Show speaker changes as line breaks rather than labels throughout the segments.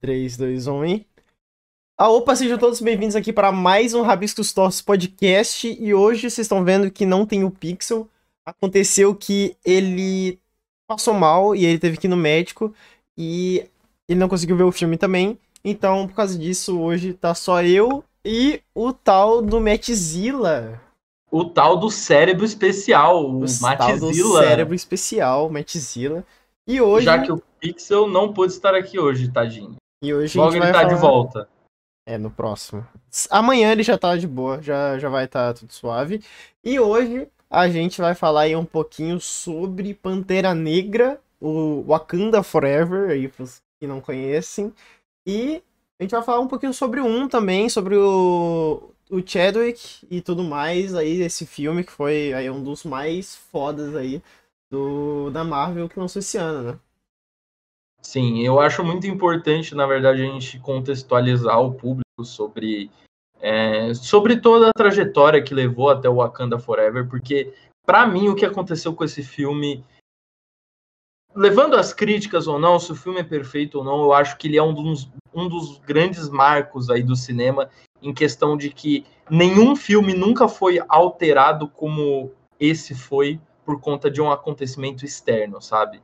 3, 2, 1 e. Ah, opa, sejam todos bem-vindos aqui para mais um Rabiscos Tortos Podcast. E hoje vocês estão vendo que não tem o Pixel. Aconteceu que ele passou mal e ele teve que ir no médico. E ele não conseguiu ver o filme também. Então, por causa disso, hoje tá só eu e o tal do Matzilla.
O tal do cérebro especial, o,
o tal do cérebro especial, Matzilla. E hoje.
Já que o Pixel não pôde estar aqui hoje, tadinho.
E hoje
Logo ele tá falar... de volta.
É, no próximo. Amanhã ele já tá de boa, já, já vai estar tá tudo suave. E hoje a gente vai falar aí um pouquinho sobre Pantera Negra, o Wakanda Forever, aí pros que não conhecem. E a gente vai falar um pouquinho sobre um também, sobre o, o Chadwick e tudo mais aí desse filme, que foi aí um dos mais fodas aí do, da Marvel que lançou esse ano, né?
Sim, eu acho muito importante, na verdade, a gente contextualizar o público sobre, é, sobre toda a trajetória que levou até o Wakanda Forever, porque, para mim, o que aconteceu com esse filme, levando as críticas ou não, se o filme é perfeito ou não, eu acho que ele é um dos, um dos grandes marcos aí do cinema, em questão de que nenhum filme nunca foi alterado como esse foi por conta de um acontecimento externo, sabe?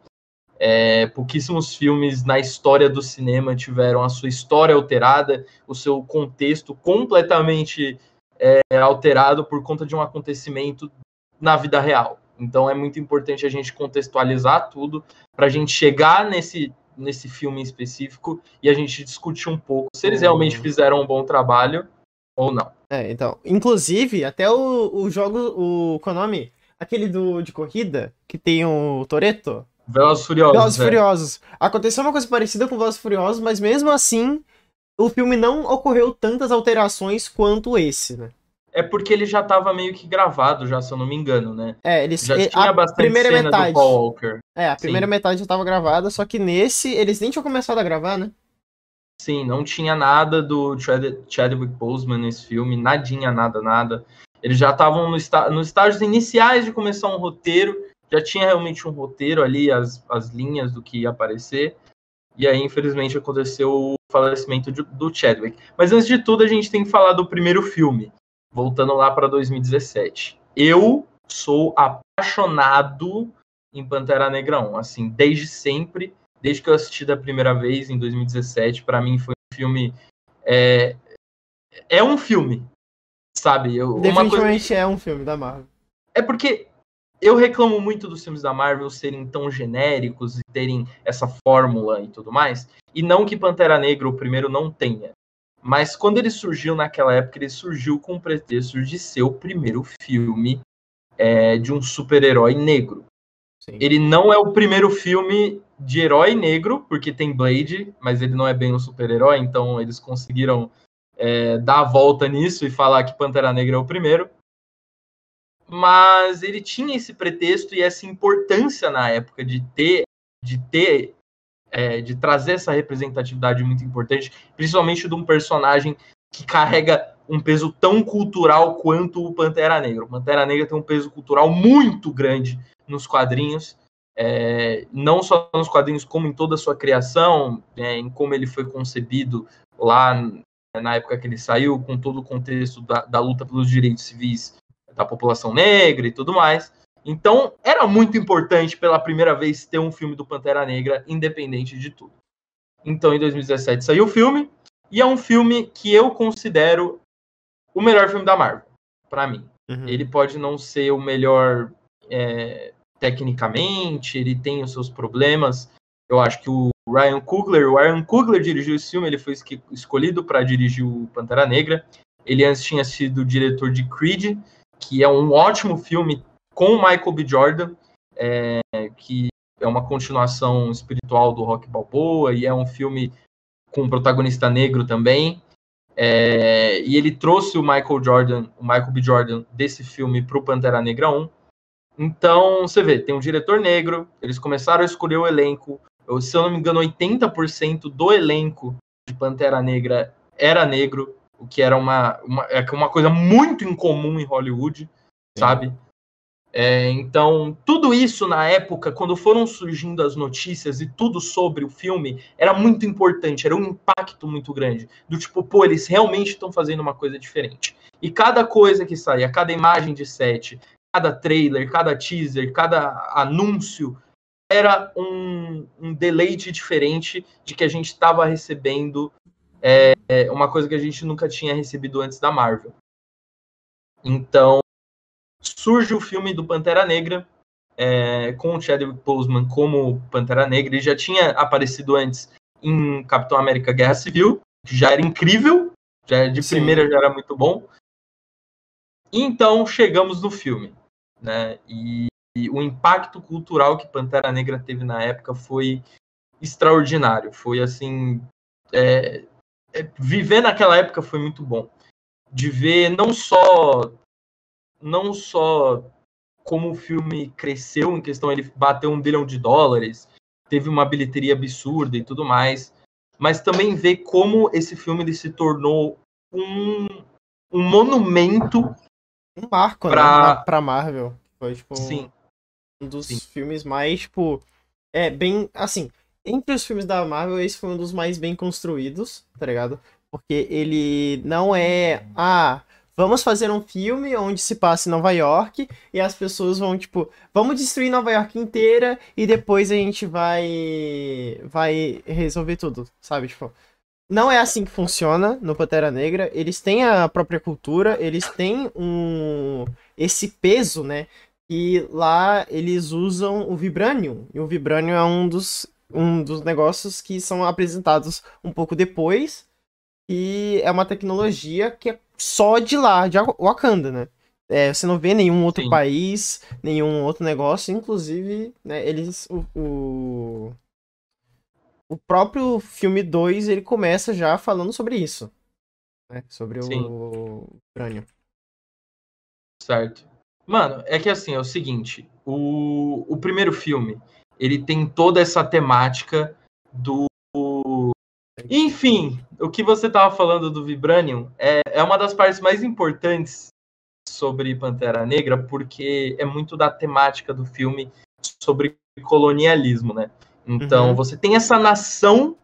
É, pouquíssimos filmes na história do cinema tiveram a sua história alterada, o seu contexto completamente é, alterado por conta de um acontecimento na vida real. Então é muito importante a gente contextualizar tudo para a gente chegar nesse, nesse filme específico e a gente discutir um pouco se eles realmente fizeram um bom trabalho ou não.
É, então, inclusive, até o, o jogo, o Konami, aquele do, de corrida, que tem o Toreto,
Velozes Furiosos.
Velozes é. Furiosos. Aconteceu uma coisa parecida com Velozes Furiosos, mas mesmo assim, o filme não ocorreu tantas alterações quanto esse, né?
É porque ele já estava meio que gravado, já, se eu não me engano, né?
É, eles
já tinha
a
bastante
primeira
cena
metade.
do Paul Walker.
É, a primeira Sim. metade já estava gravada, só que nesse eles nem tinham começado a gravar, né?
Sim, não tinha nada do Chad Chadwick Boseman nesse filme, nadinha, nada, nada. Eles já estavam no nos estágios iniciais de começar um roteiro, já tinha realmente um roteiro ali, as, as linhas do que ia aparecer. E aí, infelizmente, aconteceu o falecimento de, do Chadwick. Mas antes de tudo, a gente tem que falar do primeiro filme, voltando lá para 2017. Eu sou apaixonado em Pantera Negra 1, assim, desde sempre, desde que eu assisti da primeira vez em 2017, para mim foi um filme é, é um filme, sabe? Eu,
Definitivamente coisa... é um filme da Marvel.
É porque eu reclamo muito dos filmes da Marvel serem tão genéricos e terem essa fórmula e tudo mais. E não que Pantera Negra, o primeiro, não tenha. Mas quando ele surgiu naquela época, ele surgiu com o pretexto de ser o primeiro filme é, de um super-herói negro. Sim. Ele não é o primeiro filme de herói negro, porque tem Blade, mas ele não é bem um super-herói, então eles conseguiram é, dar a volta nisso e falar que Pantera Negra é o primeiro mas ele tinha esse pretexto e essa importância na época de ter, de ter, é, de trazer essa representatividade muito importante, principalmente de um personagem que carrega um peso tão cultural quanto o Pantera Negra. O Pantera Negra tem um peso cultural muito grande nos quadrinhos, é, não só nos quadrinhos, como em toda a sua criação, é, em como ele foi concebido lá na época que ele saiu, com todo o contexto da, da luta pelos direitos civis da população negra e tudo mais. Então, era muito importante pela primeira vez ter um filme do Pantera Negra, independente de tudo. Então, em 2017 saiu o filme, e é um filme que eu considero o melhor filme da Marvel, para mim. Uhum. Ele pode não ser o melhor é, tecnicamente, ele tem os seus problemas. Eu acho que o Ryan Coogler, o Ryan Coogler dirigiu esse filme, ele foi escolhido para dirigir o Pantera Negra. Ele antes tinha sido diretor de Creed, que é um ótimo filme com o Michael B. Jordan, é, que é uma continuação espiritual do Rock Balboa e é um filme com um protagonista negro também. É, e ele trouxe o Michael Jordan, o Michael B. Jordan desse filme para o Pantera Negra 1. Então, você vê, tem um diretor negro, eles começaram a escolher o elenco. Eu, se eu não me engano, 80% do elenco de Pantera Negra era negro o que era uma, uma, é uma coisa muito incomum em Hollywood, Sim. sabe? É, então, tudo isso na época, quando foram surgindo as notícias e tudo sobre o filme, era muito importante, era um impacto muito grande. Do tipo, pô, eles realmente estão fazendo uma coisa diferente. E cada coisa que saía, cada imagem de set, cada trailer, cada teaser, cada anúncio, era um, um deleite diferente de que a gente estava recebendo é, uma coisa que a gente nunca tinha recebido antes da Marvel. Então, surge o filme do Pantera Negra, é, com o Chadwick Boseman como Pantera Negra. Ele já tinha aparecido antes em Capitão América Guerra Civil, que já era incrível, já de Sim. primeira já era muito bom. E então chegamos no filme, né? E, e, o impacto cultural que Pantera Negra teve na época foi extraordinário. Foi assim, é, é, viver naquela época foi muito bom, de ver não só não só como o filme cresceu em questão, ele bateu um bilhão de dólares, teve uma bilheteria absurda e tudo mais, mas também ver como esse filme ele se tornou um, um monumento.
Um marco, pra... né? Pra Marvel. Foi, tipo,
Sim.
um dos
Sim.
filmes mais, tipo. É, bem. Assim, entre os filmes da Marvel, esse foi um dos mais bem construídos, tá ligado? Porque ele não é. Ah, vamos fazer um filme onde se passa em Nova York e as pessoas vão, tipo, vamos destruir Nova York inteira e depois a gente vai vai resolver tudo, sabe? Tipo, não é assim que funciona no Pantera Negra. Eles têm a própria cultura, eles têm um esse peso, né? E lá eles usam o Vibranium. E o Vibranium é um dos, um dos negócios que são apresentados um pouco depois. E é uma tecnologia que é só de lá, de Wakanda, né? É, você não vê nenhum outro Sim. país, nenhum outro negócio, inclusive, né, eles. O, o, o próprio filme 2 ele começa já falando sobre isso. Né? Sobre Sim. o crânio.
Certo. Mano, é que assim, é o seguinte, o, o primeiro filme, ele tem toda essa temática do enfim, o que você estava falando do Vibranium é, é uma das partes mais importantes sobre Pantera Negra, porque é muito da temática do filme sobre colonialismo, né? Então, uhum. você tem essa nação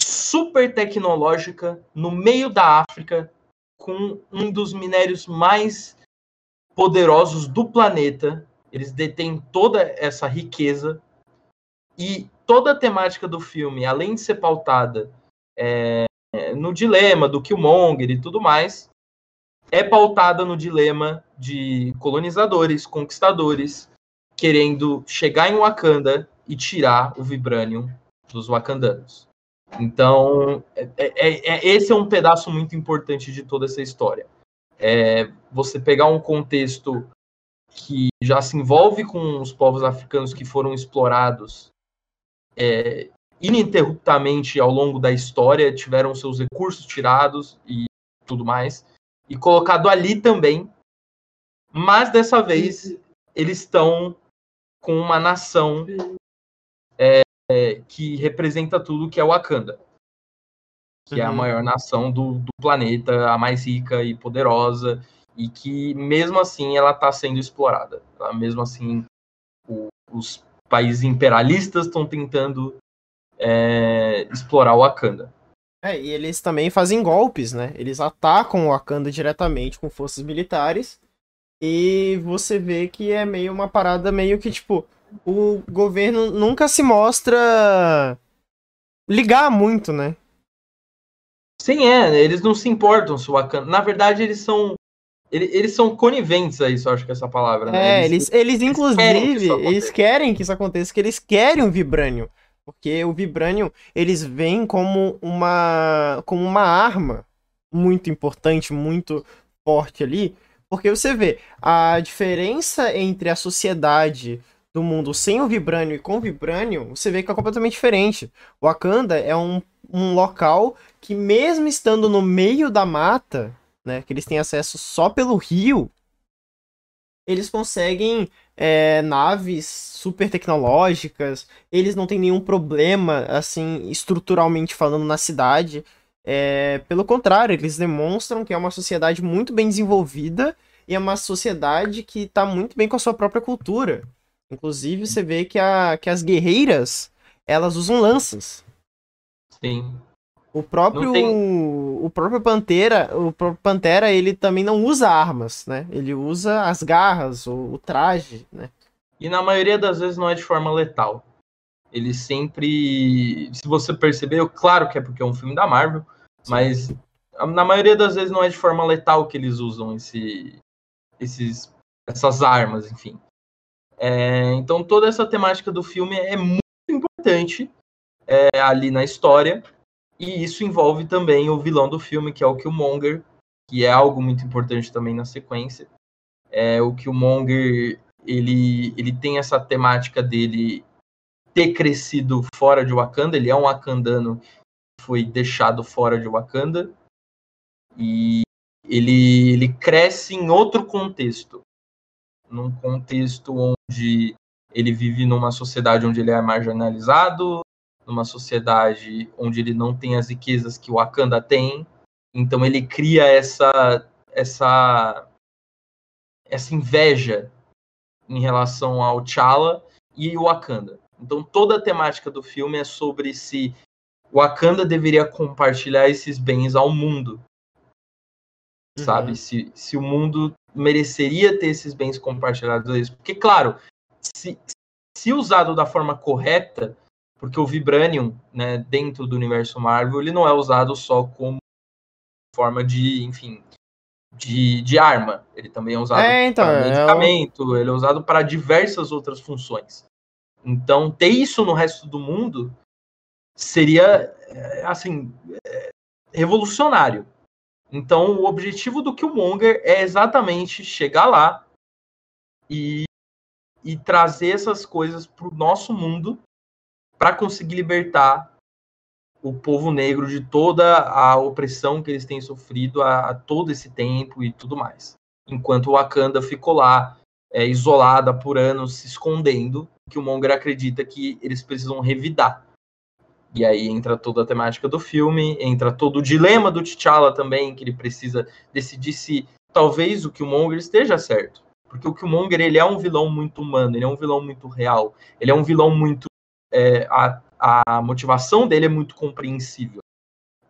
super tecnológica no meio da África, com um dos minérios mais poderosos do planeta. Eles detêm toda essa riqueza e toda a temática do filme, além de ser pautada é, no dilema do Killmonger e tudo mais, é pautada no dilema de colonizadores, conquistadores, querendo chegar em Wakanda e tirar o Vibranium dos Wakandanos. Então, é, é, é, esse é um pedaço muito importante de toda essa história. É você pegar um contexto que já se envolve com os povos africanos que foram explorados é, ininterruptamente ao longo da história, tiveram seus recursos tirados e tudo mais, e colocado ali também, mas dessa vez eles estão com uma nação é, é, que representa tudo que é Wakanda, que uhum. é a uhum. maior nação do, do, planeta, a mais rica e poderosa, e que mesmo assim ela está sendo explorada. Tá? Mesmo assim, o, os países imperialistas estão tentando é, explorar o Wakanda.
É, e eles também fazem golpes, né? Eles atacam o Wakanda diretamente com forças militares. E você vê que é meio uma parada meio que, tipo, o governo nunca se mostra ligar muito, né?
Sim, é, eles não se importam se o Wakanda. Na verdade, eles são eles, eles são coniventes a isso, acho que é essa palavra,
né? É, eles, eles, eles inclusive, querem eles querem que isso aconteça, que eles querem o Vibranium. Porque o Vibranium, eles veem como uma, como uma arma muito importante, muito forte ali. Porque você vê, a diferença entre a sociedade do mundo sem o Vibranium e com o Vibranium, você vê que é completamente diferente. O Wakanda é um, um local que, mesmo estando no meio da mata, né, que eles têm acesso só pelo rio, eles conseguem é, naves super tecnológicas, eles não têm nenhum problema, assim, estruturalmente falando, na cidade. É, pelo contrário, eles demonstram que é uma sociedade muito bem desenvolvida e é uma sociedade que tá muito bem com a sua própria cultura. Inclusive, você vê que, a, que as guerreiras, elas usam lanças.
Sim.
O próprio,
tem-
o próprio Pantera, o próprio Pantera, ele também não usa armas, né? Ele usa as garras, o, o traje, né?
E na maioria das vezes não é de forma letal. Ele sempre. Se você percebeu, claro que é porque é um filme da Marvel, mas na maioria das vezes não é de forma letal que eles usam esse, esses, essas armas, enfim. É, então toda essa temática do filme é muito importante é, ali na história. E isso envolve também o vilão do filme, que é o Killmonger, que é algo muito importante também na sequência. É, o Killmonger, ele, ele tem essa temática dele ter crescido fora de Wakanda, ele é um wakandano que foi deixado fora de Wakanda, e ele, ele cresce em outro contexto, num contexto onde ele vive numa sociedade onde ele é marginalizado, numa sociedade onde ele não tem as riquezas que o Wakanda tem, então ele cria essa essa essa inveja em relação ao T'Challa e o Wakanda. Então toda a temática do filme é sobre se Wakanda deveria compartilhar esses bens ao mundo, sabe?
Uhum.
Se, se o mundo mereceria ter esses bens compartilhados a eles. Porque, claro, se, se usado da forma correta, porque o Vibranium, né, dentro do universo Marvel, ele não é usado só como forma de, enfim, de, de arma. Ele também é usado
É, então,
para
é o-
medicamento, ele é usado para diversas outras funções. Então, ter isso no resto do mundo seria, é, assim, é, revolucionário. Então, o objetivo do Killmonger é exatamente chegar lá e, e trazer essas coisas para o nosso mundo para conseguir libertar o povo negro de toda a opressão que eles têm sofrido a, a todo esse tempo e tudo mais. Enquanto o Wakanda ficou lá, é, isolada por anos, se escondendo, que o Monger acredita que eles precisam revidar. E aí entra toda a temática do filme, entra todo o dilema do T'Challa também, que ele precisa decidir se talvez o Killmonger esteja certo. Porque o Killmonger, ele é um vilão muito humano, ele é um vilão muito real, ele é um vilão muito... é, a, a motivação dele é muito compreensível.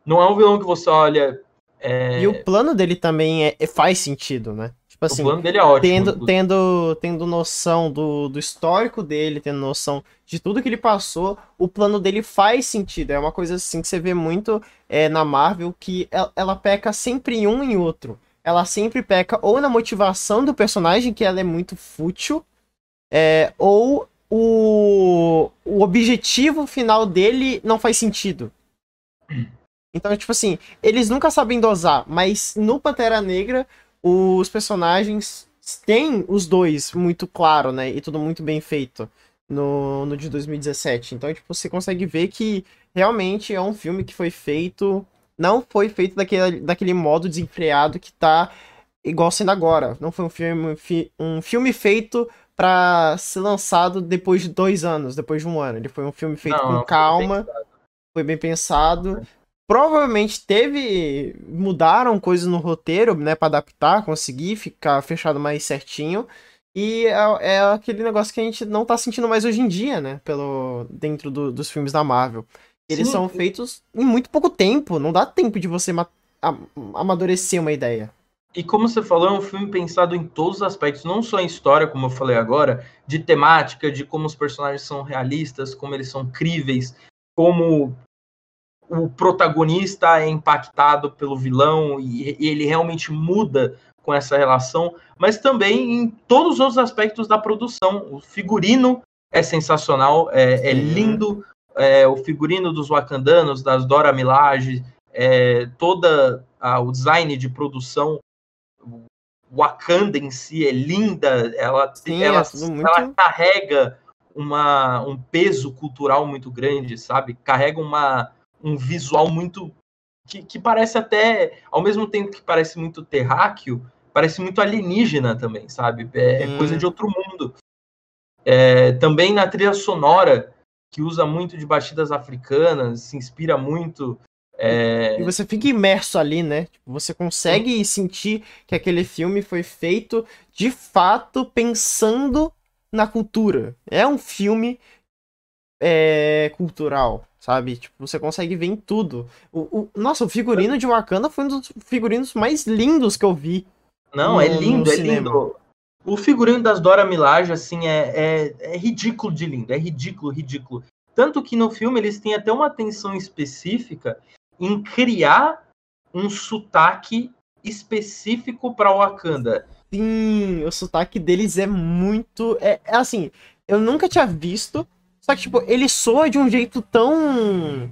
Não é um vilão que você olha... é,
E o plano dele também é, é- faz sentido, né? Tipo assim,
o plano dele é ótimo.
tendo, tendo, tendo noção do, do histórico dele, tendo noção de tudo que ele passou, o plano dele faz sentido. É uma coisa assim que você vê muito é, na Marvel, que ela, ela peca sempre em um e outro. Ela sempre peca ou na motivação do personagem, que ela é muito fútil, é, ou o, o objetivo final dele não faz sentido. Então, tipo assim, eles nunca sabem dosar, mas no Pantera Negra os personagens têm os dois muito claro, né? E tudo muito bem feito no, no de 2017. Então, tipo, você consegue ver que realmente é um filme que foi feito. Não foi feito daquele, daquele modo desenfreado que tá igual sendo agora. Não foi um filme, fi- um filme feito pra ser lançado depois de dois anos, depois de um ano. Ele foi um filme feito
Não,
com
não foi
calma
pensado.
foi bem pensado. Provavelmente teve. Mudaram coisas no roteiro, né? Pra adaptar, conseguir ficar fechado mais certinho. E é, é aquele negócio que a gente não tá sentindo mais hoje em dia, né? Pelo, dentro do- dos filmes da Marvel. Eles
Sim.
são feitos em muito pouco tempo. Não dá tempo de você amadurecer uma ideia.
E como você falou, é um filme pensado em todos os aspectos, não só em história, como eu falei agora, de temática, de como os personagens são realistas, como eles são críveis, como o protagonista é impactado pelo vilão e, e ele realmente muda com essa relação, mas também em todos os outros aspectos da produção. O figurino é sensacional, é, é lindo, é, o figurino dos Wakandanos, das Dora Milaje, é, toda a- o design de produção Wakanda em si é linda, ela,
Sim,
ela,
é muito-
ela carrega uma, um peso cultural muito grande, sabe? Carrega uma, um visual muito. Que, que parece até, ao mesmo tempo que parece muito terráqueo, parece muito alienígena também, sabe? É,
Sim.
coisa de outro mundo. É, também na trilha sonora, que usa muito de batidas africanas, se inspira muito É...
E você fica imerso ali, né? Tipo, você consegue Sim. sentir que aquele filme foi feito de fato pensando na cultura. É um filme é, cultural, sabe? Tipo, você consegue ver em tudo. O, o, nossa, o figurino de Wakanda foi um dos figurinos mais lindos que eu vi.
Não, é no, é lindo, é cinema. lindo. O figurino das Dora Milaje, assim, é, é, é ridículo de lindo. É ridículo, ridículo. Tanto que no filme eles têm até uma atenção específica em criar um sotaque específico para Wakanda.
Sim, o sotaque deles é muito. É, é, assim, eu nunca tinha visto. Só que, tipo, ele soa de um jeito tão.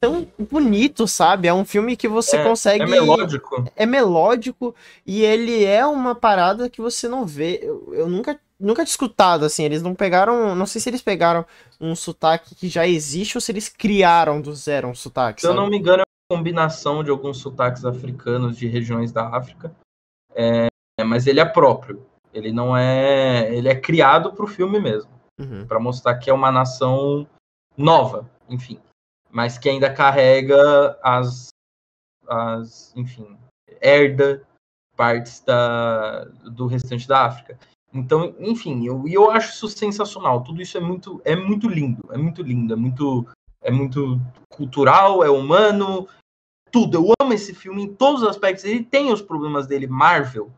tão bonito, sabe? É um filme que você
é,
consegue. É
melódico.
É melódico e ele é uma parada que você não vê. Eu, eu nunca nunca tinha escutado, assim, eles não pegaram, não sei se eles pegaram um sotaque que já existe ou se eles criaram do zero um sotaque.
Se sabe? eu não me engano, é uma combinação de alguns sotaques africanos de regiões da África, é, mas ele é próprio, ele não é, ele é criado para o filme mesmo, uhum. para mostrar que é uma nação nova, enfim, mas que ainda carrega as, as enfim, herda partes da, do restante da África. Então, enfim, eu, eu acho isso sensacional. Tudo isso é muito, é muito lindo, é muito lindo, é muito, é muito cultural, é humano, tudo. Eu amo esse filme em todos os aspectos. Ele tem os problemas dele, Marvel,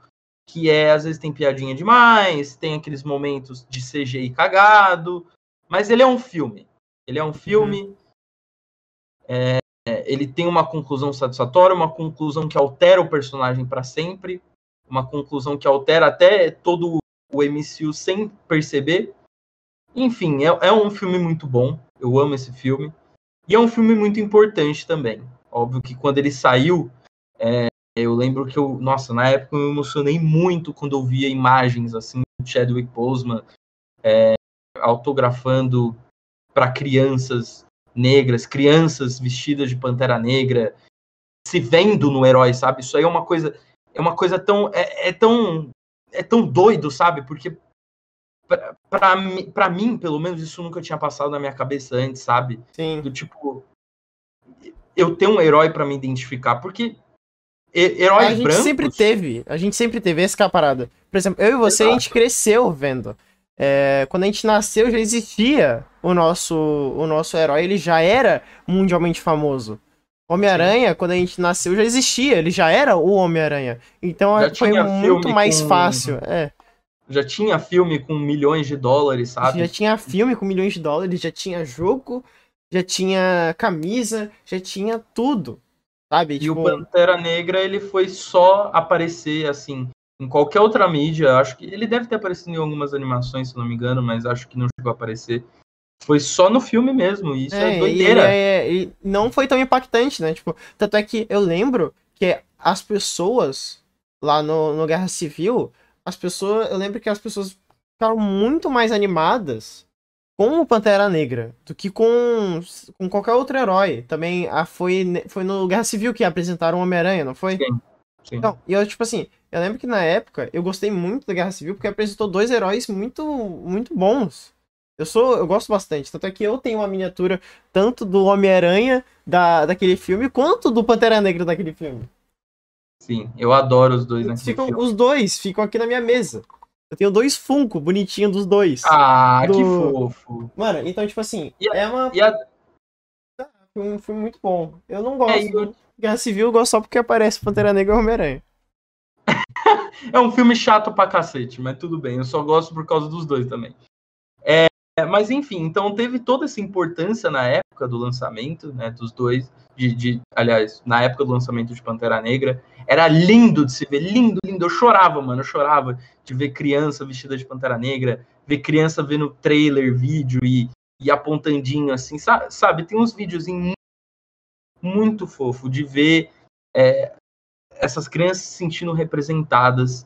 que é às vezes tem piadinha demais, tem aqueles momentos de CGI cagado, mas ele é um filme. Ele é um filme. Uhum. É, ele tem uma conclusão satisfatória, uma conclusão que altera o personagem para sempre, uma conclusão que altera até todo o MCU sem perceber. Enfim, é, é um filme muito bom. Eu amo esse filme. E é um filme muito importante também. Óbvio que quando ele saiu, é, eu lembro que eu, nossa, na época eu me emocionei muito quando eu via imagens assim do Chadwick Boseman é, autografando para crianças negras, crianças vestidas de pantera negra, se vendo no herói, sabe? Isso aí é uma coisa, é uma coisa tão, é, é tão é tão doido, sabe? Porque para mim, pelo menos, isso nunca tinha passado na minha cabeça antes, sabe?
Sim.
Do tipo, eu tenho um herói para me identificar, porque heróis
A gente
brancos...
sempre teve, a gente sempre teve essa é a parada. Por exemplo, eu e você, Exato. a gente cresceu vendo. É, quando a gente nasceu, já existia o nosso, o nosso herói, ele já era mundialmente famoso. Homem-Aranha, quando a gente nasceu, já existia, ele já era o Homem-Aranha. Então já foi muito mais com... fácil. É.
Já tinha filme com milhões de dólares, sabe?
Já tinha filme com milhões de dólares, já tinha jogo, já tinha camisa, já tinha tudo. Sabe?
E tipo... o Pantera Negra, ele foi só aparecer assim. Em qualquer outra mídia, acho que ele deve ter aparecido em algumas animações, se não me engano, mas acho que não chegou a aparecer. Foi só no filme mesmo, isso é, é doideira. E,
é, e não foi tão impactante, né? Tipo, tanto é que eu lembro que as pessoas lá no, no Guerra Civil, as pessoas. Eu lembro que as pessoas ficaram muito mais animadas com o Pantera Negra do que com, com qualquer outro herói. Também a, foi, foi no Guerra Civil que apresentaram o Homem-Aranha, não foi?
Sim. Sim.
Então, e eu, tipo assim, eu lembro que na época eu gostei muito da Guerra Civil porque apresentou dois heróis muito, muito bons. Eu sou, eu gosto bastante. Tanto é que eu tenho uma miniatura tanto do Homem-Aranha da, daquele filme, quanto do Pantera Negra daquele filme.
Sim, eu adoro os dois
ficam, filme. Os dois ficam aqui na minha mesa. Eu tenho dois Funko bonitinhos dos dois.
Ah, do... que fofo.
Mano, então, tipo assim,
a,
é uma.
E a...
Ah, um filme muito bom. Eu não gosto. É, eu... Guerra Civil eu gosto só porque aparece Pantera Negra e Homem-Aranha.
é um filme chato pra cacete, mas tudo bem. Eu só gosto por causa dos dois também. É, mas enfim, então teve toda essa importância na época do lançamento, né, dos dois, de, de, aliás, na época do lançamento de Pantera Negra, era lindo de se ver, lindo, lindo, eu chorava, mano, eu chorava de ver criança vestida de Pantera Negra, ver criança vendo trailer, vídeo e, e apontandinho assim, sabe, tem uns vídeos muito, muito fofo de ver é, essas crianças se sentindo representadas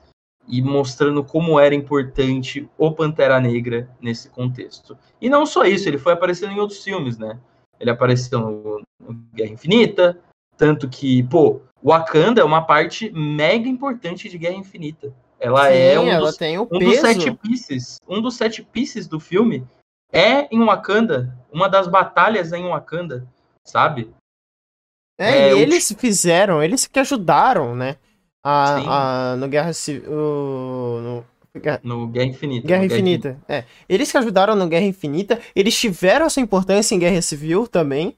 e mostrando como era importante o Pantera Negra nesse contexto. E não só isso, ele foi aparecendo em outros filmes, né? Ele apareceu no, no Guerra Infinita, tanto que, pô, Wakanda é uma parte mega importante de Guerra Infinita. Ela Sim, é um,
ela
dos,
tem
um
dos
sete pieces. Um dos sete pieces do filme é em Wakanda. Uma das batalhas é em Wakanda, sabe?
É,
É,
e eles fizeram, eles que ajudaram, né? A, a- no Guerra Civil. No, Guerra-
No Guerra Infinita.
Guerra Infinita. É. Eles que ajudaram no Guerra Infinita, eles tiveram essa importância em Guerra Civil também.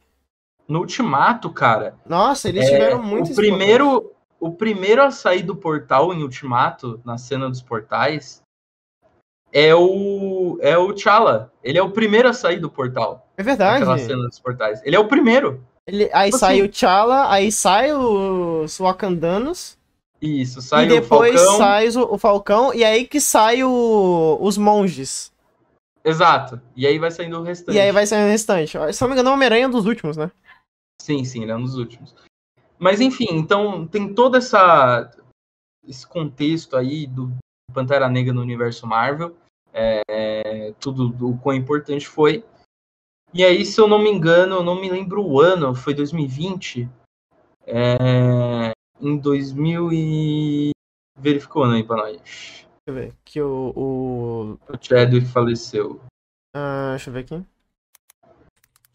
No Ultimato, cara,
Nossa, eles
É,
tiveram muito
o primeiro, o primeiro a sair do portal em Ultimato, na cena dos portais, é o é o T'Challa. Ele é o primeiro a sair do portal.
É verdade.
Naquela cena dos portais. Ele é o primeiro.
Ele- aí
Tipo
sai
assim-
o T'Challa, aí sai os Wakandanos,
Isso, sai
e depois
o Falcão.
sai o, o Falcão, e aí que sai o- os monges.
Exato. E aí vai saindo o restante.
E aí vai sair o restante. Se não me engano, o Homem-Aranha é um dos últimos, né?
Sim, sim, ele é um dos últimos. Mas enfim, então tem todo essa esse contexto aí do Pantera Negra no universo Marvel, é, tudo o quão importante foi. E aí, se eu não me engano, eu não me lembro o ano, foi 2020. É, em 2000 e verificou aí pra nós.
Deixa eu ver. Que o. o
O Chadwick faleceu.
ah, deixa eu ver aqui.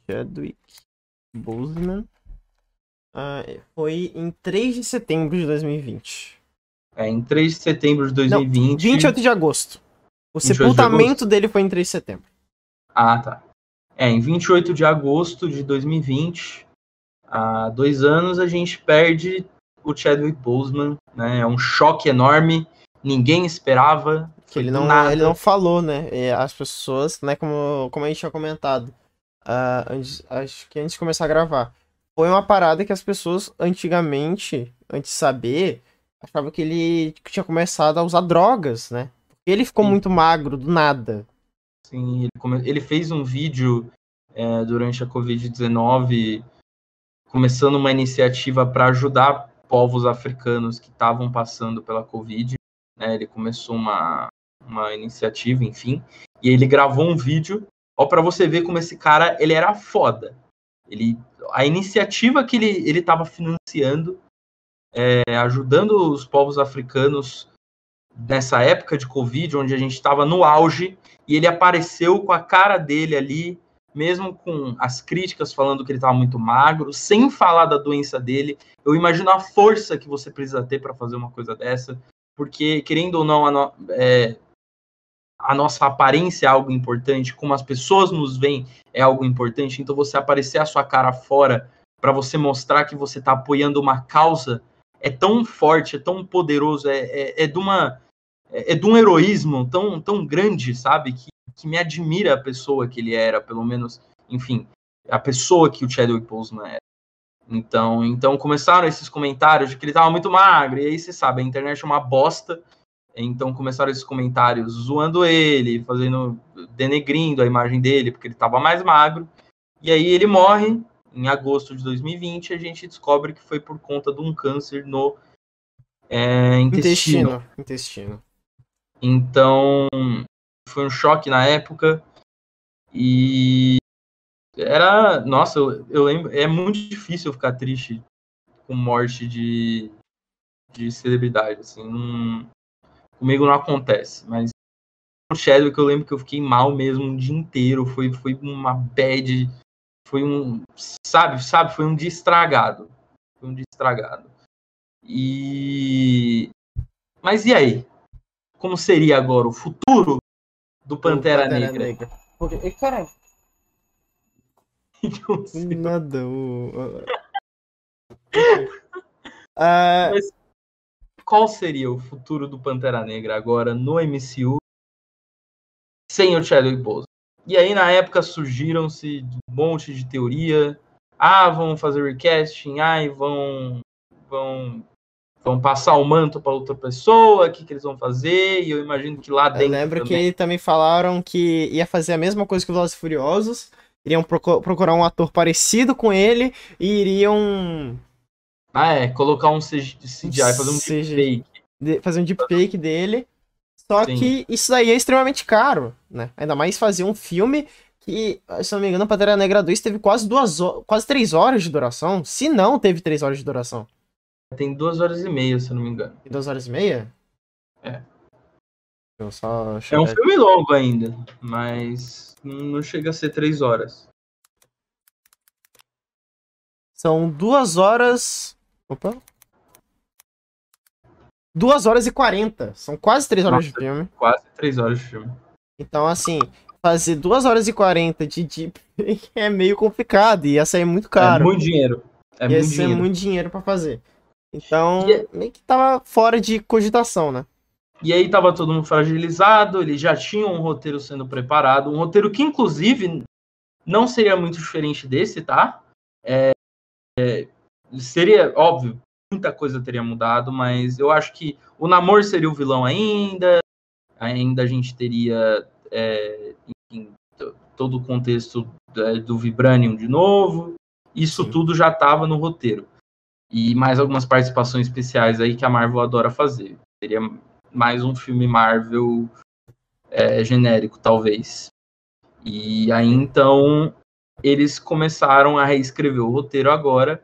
Chadwick Boseman. Ah, foi em 3 de setembro de 2020.
É, em 3 de setembro de 2020.
28 de agosto. O
28 de
sepultamento
agosto?
dele foi em 3 de setembro.
Ah, tá. É, em 28 de agosto de 2020, há dois anos, a gente perde o Chadwick Boseman, né? É um choque enorme, ninguém esperava.
Ele não,
nada.
ele não falou, né? As pessoas, né, como, como a gente tinha comentado, ah, antes, acho que antes de começar a gravar, foi uma parada que as pessoas antigamente, antes de saber, achavam que ele tinha começado a usar drogas, né? Porque ele ficou
Sim.
muito magro do nada.
Sim, ele, come- ele fez um vídeo é, durante a Covid-19, começando uma iniciativa para ajudar povos africanos que estavam passando pela Covid. né? Ele começou uma, uma iniciativa, enfim, e ele gravou um vídeo. Ó, para você ver como esse cara ele era foda. Ele, a iniciativa que ele ele estava financiando, é, ajudando os povos africanos nessa época de Covid, onde a gente estava no auge, e ele apareceu com a cara dele ali, mesmo com as críticas falando que ele estava muito magro, sem falar da doença dele. Eu imagino a força que você precisa ter para fazer uma coisa dessa, porque, querendo ou não, a, no- é, a nossa aparência é algo importante, como as pessoas nos veem é algo importante, então você aparecer a sua cara fora para você mostrar que você está apoiando uma causa é tão forte, é tão poderoso, é, é, é de uma é, é de um heroísmo tão, tão grande, sabe? Que, que me admira a pessoa que ele era, pelo menos, enfim, a pessoa que o Chadwick Boseman era. Então, então começaram esses comentários de que ele tava muito magro, e aí você sabe, a internet é uma bosta. Então começaram esses comentários zoando ele, fazendo denegrindo a imagem dele, porque ele tava mais magro. E aí ele morre em agosto de 2020, e a gente descobre que foi por conta de um câncer no é, intestino.
Intestino. Intestino.
Então, foi um choque na época. E era. Nossa, eu, eu lembro. É muito difícil ficar triste com morte de, de celebridade. Assim, não- comigo não acontece. Mas o Chadwick eu lembro que eu fiquei mal mesmo um dia inteiro. Foi, foi uma bad. Foi um. Sabe, sabe? Foi um dia estragado. Foi um dia estragado. E. Mas e aí? como seria agora o futuro do Pantera, Negra.
Porque, e,
sei.
nada. O... Ah,
Mas qual seria o futuro do Pantera Negra agora no MCU sem o Chadwick Boseman? E aí na época surgiram-se um monte de teoria. Ah, vão fazer recasting, ai, vão vão vão passar o manto para outra pessoa, o que, que eles vão fazer? E eu imagino que lá
eu
dentro
lembro
também-
que também falaram que ia fazer a mesma coisa que os Velozes Furiosos. Iriam procu- procurar um ator parecido com ele e iriam
Ah, é, colocar um CG CGI, fazer um deepfake.
de- fazer um deepfake dele. Só
Sim.
que isso daí é extremamente caro, né? Ainda mais fazer um filme que, se não me engano, Pantera Negra 2 teve quase duas quase três horas de duração. Se não teve três horas de duração.
Tem duas horas e meia, se eu não me engano.
E duas horas e meia?
É.
Eu só
É um filme longo ainda, mas não chega a ser três horas.
São duas horas. Opa. Duas horas e quarenta. São quase três horas
Nossa.
de filme.
Quase três horas de filme.
Então, assim, fazer duas horas e quarenta de deep é meio complicado. E ia sair muito caro.
É muito dinheiro. É
ia
muito
ser
dinheiro.
muito dinheiro pra fazer. Então,
E é-
meio que tava fora de cogitação, né?
E aí tava todo mundo fragilizado, eles já tinham um roteiro sendo preparado, um roteiro que inclusive não seria muito diferente desse, tá? É, é, seria, óbvio, muita coisa teria mudado, mas eu acho que o Namor seria o vilão ainda, ainda a gente teria é, enfim, todo o contexto é, do Vibranium de novo, isso
Sim.
tudo já tava no roteiro. E mais algumas participações especiais aí que a Marvel adora fazer. Seria mais um filme Marvel é, genérico, talvez. E aí então eles começaram a reescrever o roteiro agora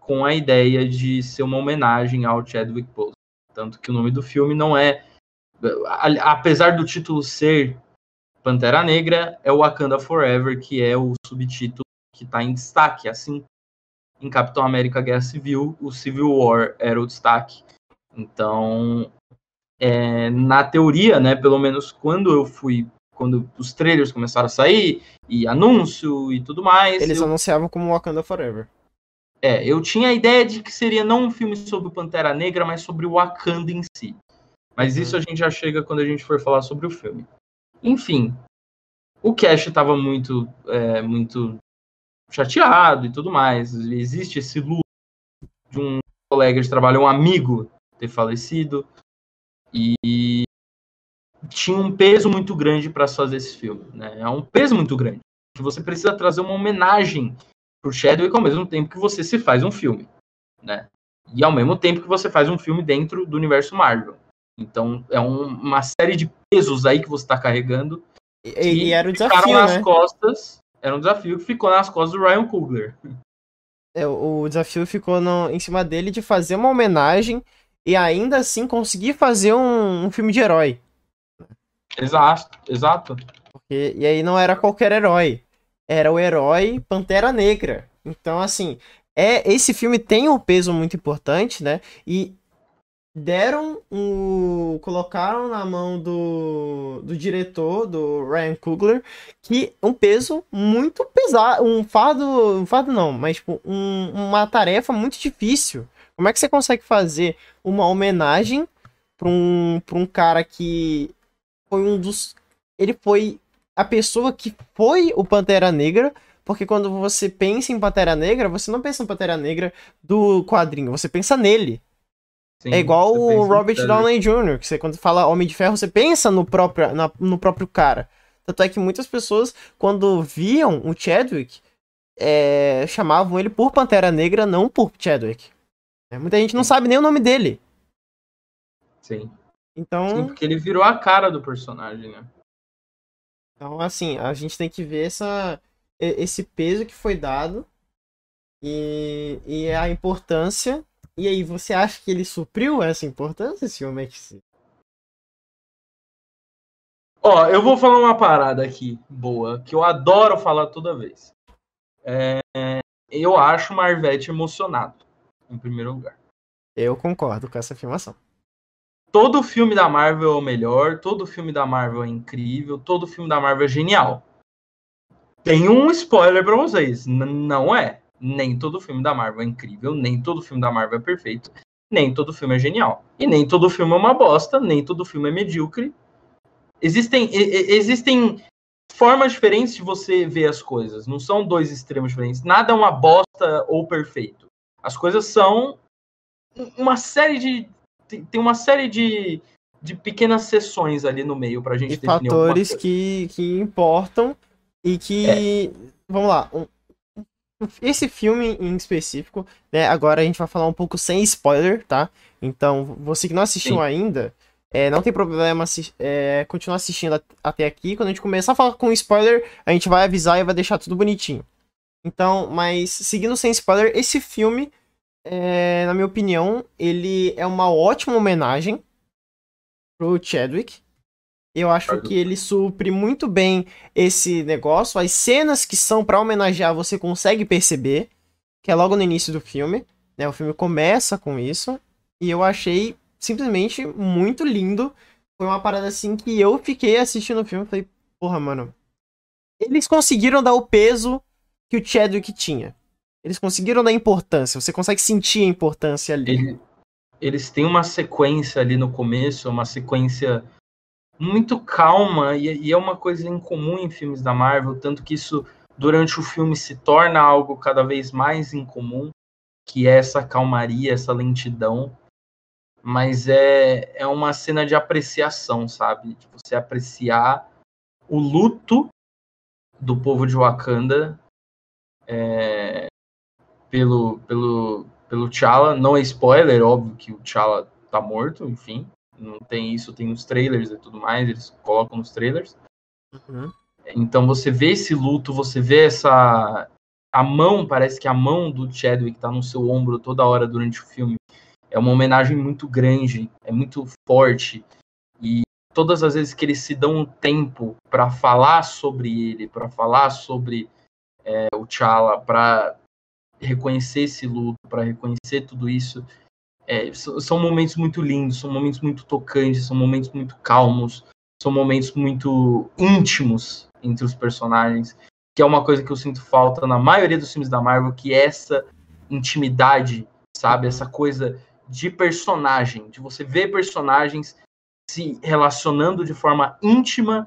com a ideia de ser uma homenagem ao Chadwick Boseman. Tanto que o nome do filme não é, apesar do título ser Pantera Negra, é Wakanda Forever, que é o subtítulo que está em destaque, assim em Capitão América Guerra Civil, o Civil War era o destaque. Então, é, na teoria, né, pelo menos quando eu fui, quando os trailers começaram a sair, e anúncio e tudo mais,
Eles
eu,
anunciavam como Wakanda Forever.
é, eu tinha a ideia de que seria não um filme sobre o Pantera Negra, mas sobre o Wakanda em si. Mas
Uhum.
isso a gente já chega quando a gente for falar sobre o filme. Enfim, o Cash estava muito, é, muito chateado e tudo mais. Existe esse luto de um colega de trabalho, um amigo ter falecido. E tinha um peso muito grande para fazer esse filme. Né? É um peso muito grande. Que você precisa trazer uma homenagem pro Chadwick ao mesmo tempo que você se faz um filme. Né? E ao mesmo tempo que você faz um filme dentro do universo Marvel. Então é um- uma série de pesos aí que você está carregando
E, e era o
ficaram
desafio,
nas
né?
costas. Era um desafio que ficou nas costas do Ryan Coogler.
É, o desafio ficou no- em cima dele de fazer uma homenagem e ainda assim conseguir fazer um, um filme de herói.
Exato, exato.
Porque, e aí não era qualquer herói. Era o herói Pantera Negra. Então, assim, é esse filme tem um peso muito importante, né? E deram um. colocaram na mão do, do diretor, do Ryan Coogler, que um peso muito pesado. Um fardo. Um fardo não, mas tipo, um- uma tarefa muito difícil. Como é que você consegue fazer uma homenagem pra um, pra um cara que foi um dos. Ele foi a pessoa que foi o Pantera Negra, porque quando você pensa em Pantera Negra, você não pensa em Pantera Negra do quadrinho, você pensa nele.
Sim,
é igual o Robert. Downey Jr., que você quando fala Homem de Ferro, você pensa no próprio, na- no próprio cara. Tanto é que muitas pessoas, quando viam o Chadwick, é, chamavam ele por Pantera Negra, não por Chadwick. É, Muita gente não
Sim.
sabe nem o nome dele.
Sim.
Então,
Sim, porque ele virou a cara do personagem, né?
Então, assim, a gente tem que ver essa, esse peso que foi dado e, e a importância. E aí, você acha que ele supriu essa importância, esse filme? que se-
Ó, eu vou falar uma parada aqui boa, que eu adoro falar toda vez. É, eu acho o Marvete emocionado, em primeiro lugar.
Eu concordo com essa afirmação.
Todo filme da Marvel é o melhor, todo filme da Marvel é incrível, todo filme da Marvel é genial. Tem um spoiler pra vocês, não é. Nem todo filme da Marvel é incrível, nem todo filme da Marvel é perfeito, nem todo filme é genial. E nem todo filme é uma bosta, nem todo filme é medíocre. Existem, existem formas diferentes de você ver as coisas, não são dois extremos diferentes. Nada é uma bosta ou perfeito. As coisas são uma série de tem uma série de, de pequenas sessões ali no meio pra gente
E
definir
fatores que, que importam e que. Vamos lá. um- esse filme em específico, né? Agora a gente vai falar um pouco sem spoiler, tá? Então, você que não assistiu
Sim.
ainda, é, não tem problema é, continuar assistindo at- até aqui. Quando a gente começar a falar com spoiler, a gente vai avisar e vai deixar tudo bonitinho. Então, mas seguindo sem spoiler, esse filme, é, na minha opinião, ele é uma ótima homenagem pro Chadwick. Eu acho que ele supre muito bem esse negócio. As cenas que são pra homenagear, você consegue perceber. que é logo no início do filme. Né? O filme começa com isso. E eu achei simplesmente muito lindo. Foi uma parada assim que eu fiquei assistindo o filme e falei, porra, mano. Eles conseguiram dar o peso que o Chadwick tinha. Eles conseguiram dar importância. Você consegue sentir a importância ali.
Ele, eles têm uma sequência ali no começo, uma sequência muito calma, e, e é uma coisa incomum em filmes da Marvel, tanto que isso durante o filme se torna algo cada vez mais incomum, que é essa calmaria, essa lentidão. Mas é, é uma cena de apreciação, sabe? De você apreciar o luto do povo de Wakanda é, pelo, pelo, pelo T'Challa. Não é spoiler, óbvio que o T'Challa tá morto, enfim. Não tem isso, tem nos trailers e tudo mais, eles colocam nos trailers. Uhum. Então você vê esse luto, você vê essa. A mão, parece que a mão do Chadwick tá no seu ombro toda hora durante o filme. É uma homenagem muito grande, é muito forte. E todas as vezes que eles se dão um tempo para falar sobre ele, para falar sobre é, o T'Challa, para reconhecer esse luto, para reconhecer tudo isso. É, são momentos muito lindos, são momentos muito tocantes, são momentos muito calmos, são momentos muito íntimos entre os personagens, que é uma coisa que eu sinto falta na maioria dos filmes da Marvel, que é essa intimidade, sabe? Essa coisa de personagem, de você ver personagens se relacionando de forma íntima,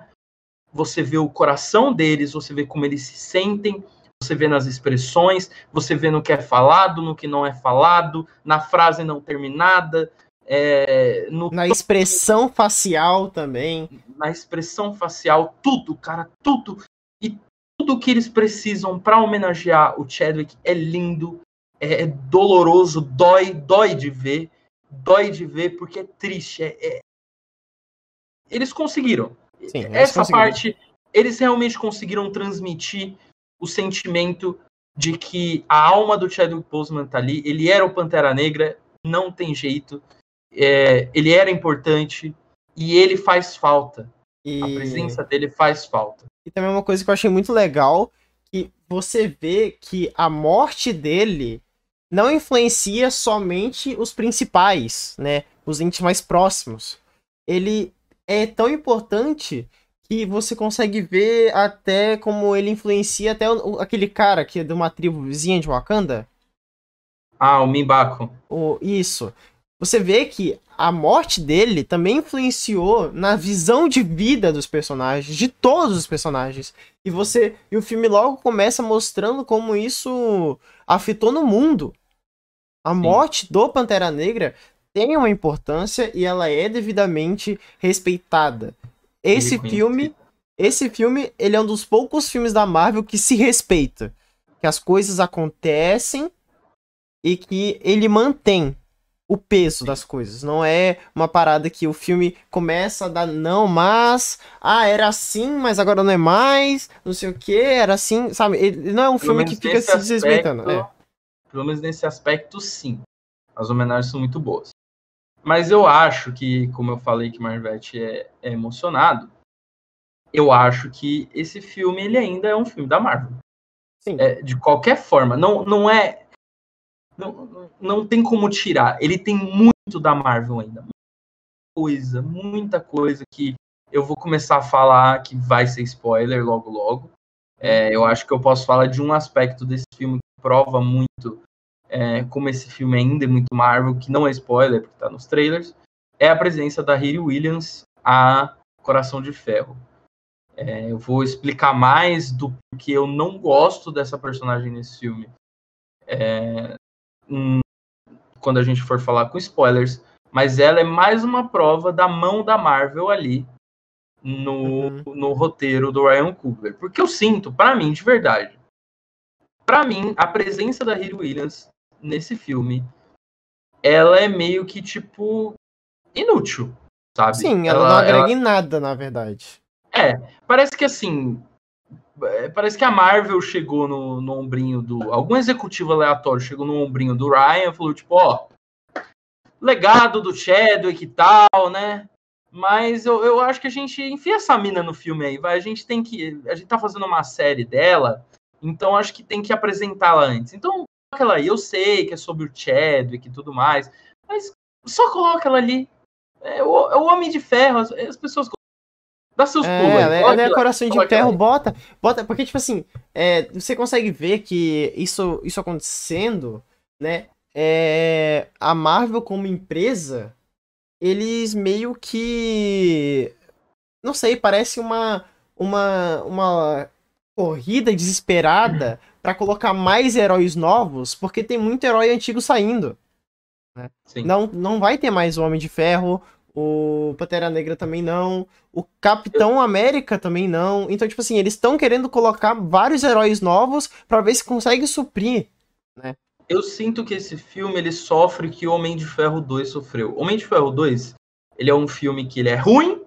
você vê o coração deles, você vê como eles se sentem, você vê nas expressões, você vê no que é falado, no que não é falado, na frase não terminada, é,
na expressão facial também.
Na expressão facial, tudo, cara, tudo. E tudo que eles precisam para homenagear o Chadwick é lindo, é, é, doloroso, dói, dói de ver, dói de ver porque é triste. É, é... Eles conseguiram. Sim, eles Essa conseguiram. parte, eles realmente conseguiram transmitir o sentimento de que a alma do Chadwick Boseman tá ali, ele era o Pantera Negra, não tem jeito, é, ele era importante e ele faz falta. E... A presença dele faz falta.
E também uma coisa que eu achei muito legal, que você vê que a morte dele não influencia somente os principais, né, os entes mais próximos. Ele é tão importante que você consegue ver até como ele influencia até o, aquele cara que é de uma tribo vizinha de Wakanda.
Ah, o Mimbako.
O, isso. Você vê que a morte dele também influenciou na visão de vida dos personagens, de todos os personagens. E você e o filme logo começa mostrando como isso afetou no mundo. A Sim. morte do Pantera Negra tem uma importância e ela é devidamente respeitada. Esse filme, esse filme, ele é um dos poucos filmes da Marvel que se respeita, que as coisas acontecem e que ele mantém o peso das coisas. Não é uma parada que o filme começa a dar não, mas ah, era assim, mas agora não é mais, não sei o que, era assim, sabe? Ele não é um pelo filme que fica se desrespeitando. É.
Pelo menos nesse aspecto, sim. As homenagens são muito boas. Mas eu acho que, como eu falei que Marvete é, é emocionado, eu acho que esse filme ele ainda é um filme da Marvel. Sim. É, de qualquer forma, não, não é. Não, não tem como tirar. Ele tem muito da Marvel ainda. Muita coisa, muita coisa que eu vou começar a falar que vai ser spoiler logo logo. É, eu acho que eu posso falar de um aspecto desse filme que prova muito é, como esse filme ainda é muito Marvel, que não é spoiler, porque tá nos trailers, é a presença da Riri Williams a Coração de Ferro. É, eu vou explicar mais do que eu não gosto dessa personagem nesse filme. É, hum, quando a gente for falar com spoilers, mas ela é mais uma prova da mão da Marvel ali no, uhum. no roteiro do Ryan Coogler. Porque eu sinto, para mim, de verdade, para mim, a presença da Riri Williams nesse filme, ela é meio que, tipo, inútil, sabe?
Sim, ela, ela não agrega ela... em nada, na verdade.
É, parece que assim. É, parece que a Marvel chegou no, no ombrinho do. Algum executivo aleatório chegou no ombrinho do Ryan e falou, tipo, ó. Legado do Chadwick e tal, né? Mas eu, eu acho que a gente enfia essa mina no filme aí, vai. A gente tem que. A gente tá fazendo uma série dela, então acho que tem que apresentá-la antes. Então, ela aí. Eu sei que é sobre o Chadwick e tudo mais, mas só coloca ela ali. É o, é o Homem de Ferro, as, as pessoas Dá seus
É,
pulos
ela, ela é
ela-
coração de ferro, bota, bota, porque tipo assim, é, você consegue ver que isso, isso acontecendo, né? É, a Marvel como empresa, eles meio que, não sei, parece uma uma uma corrida desesperada pra colocar mais heróis novos, porque tem muito herói antigo saindo.
Sim.
Não, não vai ter mais o Homem de Ferro, o Pantera Negra também não, o Capitão América também não. Então, tipo assim, eles estão querendo colocar vários heróis novos pra ver se consegue suprir.
Eu sinto que esse filme ele sofre o que Homem de Ferro 2 sofreu. Homem de Ferro 2, ele é um filme que ele é ruim.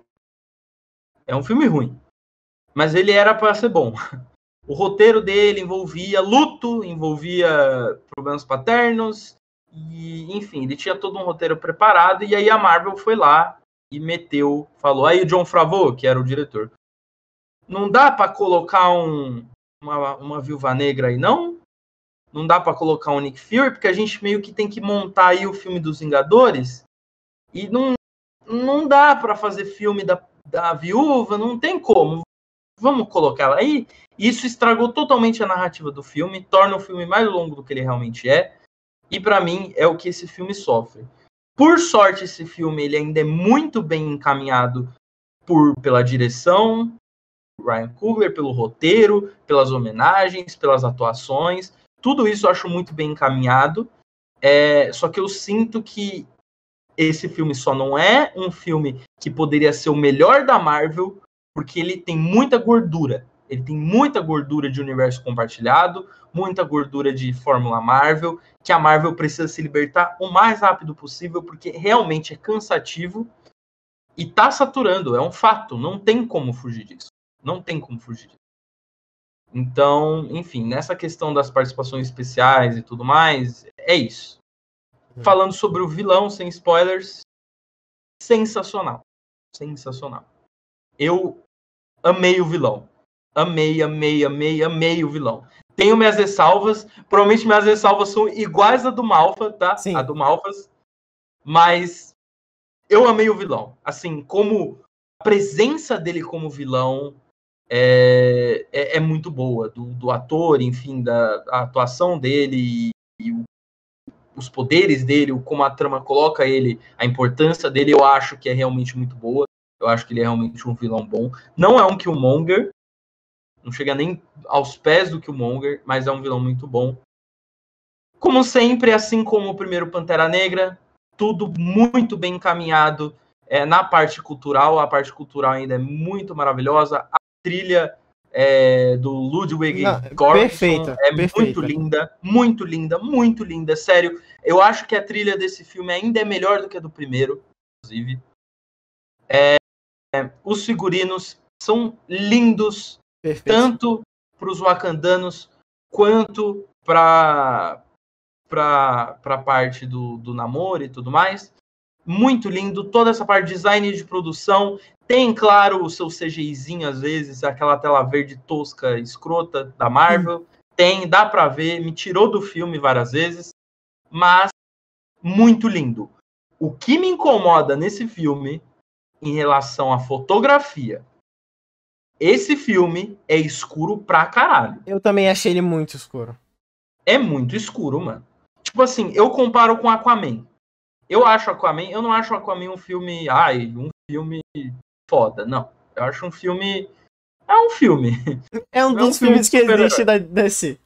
É um filme ruim. Mas ele era para ser bom. O roteiro dele envolvia luto, envolvia problemas paternos e, enfim, ele tinha todo um roteiro preparado e aí a Marvel foi lá e meteu, falou aí o John Favreau, que era o diretor. Não dá para colocar um, uma, uma viúva negra aí não? não dá pra colocar o Nick Fury, porque a gente meio que tem que montar aí o filme dos Vingadores. E não, não dá pra fazer filme da, da viúva, não tem como. Vamos colocar ela aí. Isso estragou totalmente a narrativa do filme, torna o filme mais longo do que ele realmente é. E pra mim é o que esse filme sofre. Por sorte, esse filme ele ainda é muito bem encaminhado por pela direção, Ryan Coogler, pelo roteiro, pelas homenagens, pelas atuações. Tudo isso eu acho muito bem encaminhado. É, só que eu sinto que esse filme só não é um filme que poderia ser o melhor da Marvel, porque ele tem muita gordura. Ele tem muita gordura de universo compartilhado, muita gordura de Fórmula Marvel, que a Marvel precisa se libertar o mais rápido possível, porque realmente é cansativo e tá saturando, é um fato, não tem como fugir disso. Não tem como fugir disso. Então, enfim, nessa questão das participações especiais e tudo mais, é isso.
Hum.
Falando sobre o vilão, sem spoilers, sensacional. Sensacional. Eu amei o vilão. Amei, amei, amei, amei o vilão. Tenho minhas ressalvas. Provavelmente minhas ressalvas são iguais a do Malfa, tá?
Sim.
A do Malfas. Mas eu amei o vilão. Assim, como a presença dele como vilão é, é, é muito boa. Do, do ator, enfim, da atuação dele e, e o- os poderes dele, como a trama coloca ele, a importância dele, eu acho que é realmente muito boa. Eu acho que ele é realmente um vilão bom. Não é um Killmonger, não chega nem aos pés do Killmonger, mas é um vilão muito bom. Como sempre, assim como o primeiro Pantera Negra, tudo muito bem encaminhado é, na parte cultural. A parte cultural ainda é muito maravilhosa. A trilha é, do Ludwig
Não,
Göransson
perfeita,
é
perfeita.
muito linda, muito linda, muito linda. Sério, eu acho que a trilha desse filme ainda é melhor do que a do primeiro, inclusive. É, é, os figurinos são lindos,
Perfeito.
tanto para os wakandanos quanto para para a parte do, do namoro e tudo mais. Muito lindo, toda essa parte de design de produção. Tem, claro, o seu CGIzinho, às vezes, aquela tela verde tosca, escrota da Marvel. Tem, dá pra ver, me tirou do filme várias vezes, mas muito lindo. O que me incomoda nesse filme, em relação à fotografia, esse filme é escuro pra caralho.
Eu também achei ele muito escuro.
É muito escuro, mano. Tipo assim, eu comparo com Aquaman. Eu acho Aquaman, eu não acho Aquaman um filme, ai, um filme foda, não. Eu acho um filme é um filme.
É um
É um
dos
filme
filmes
de
que existe da DC.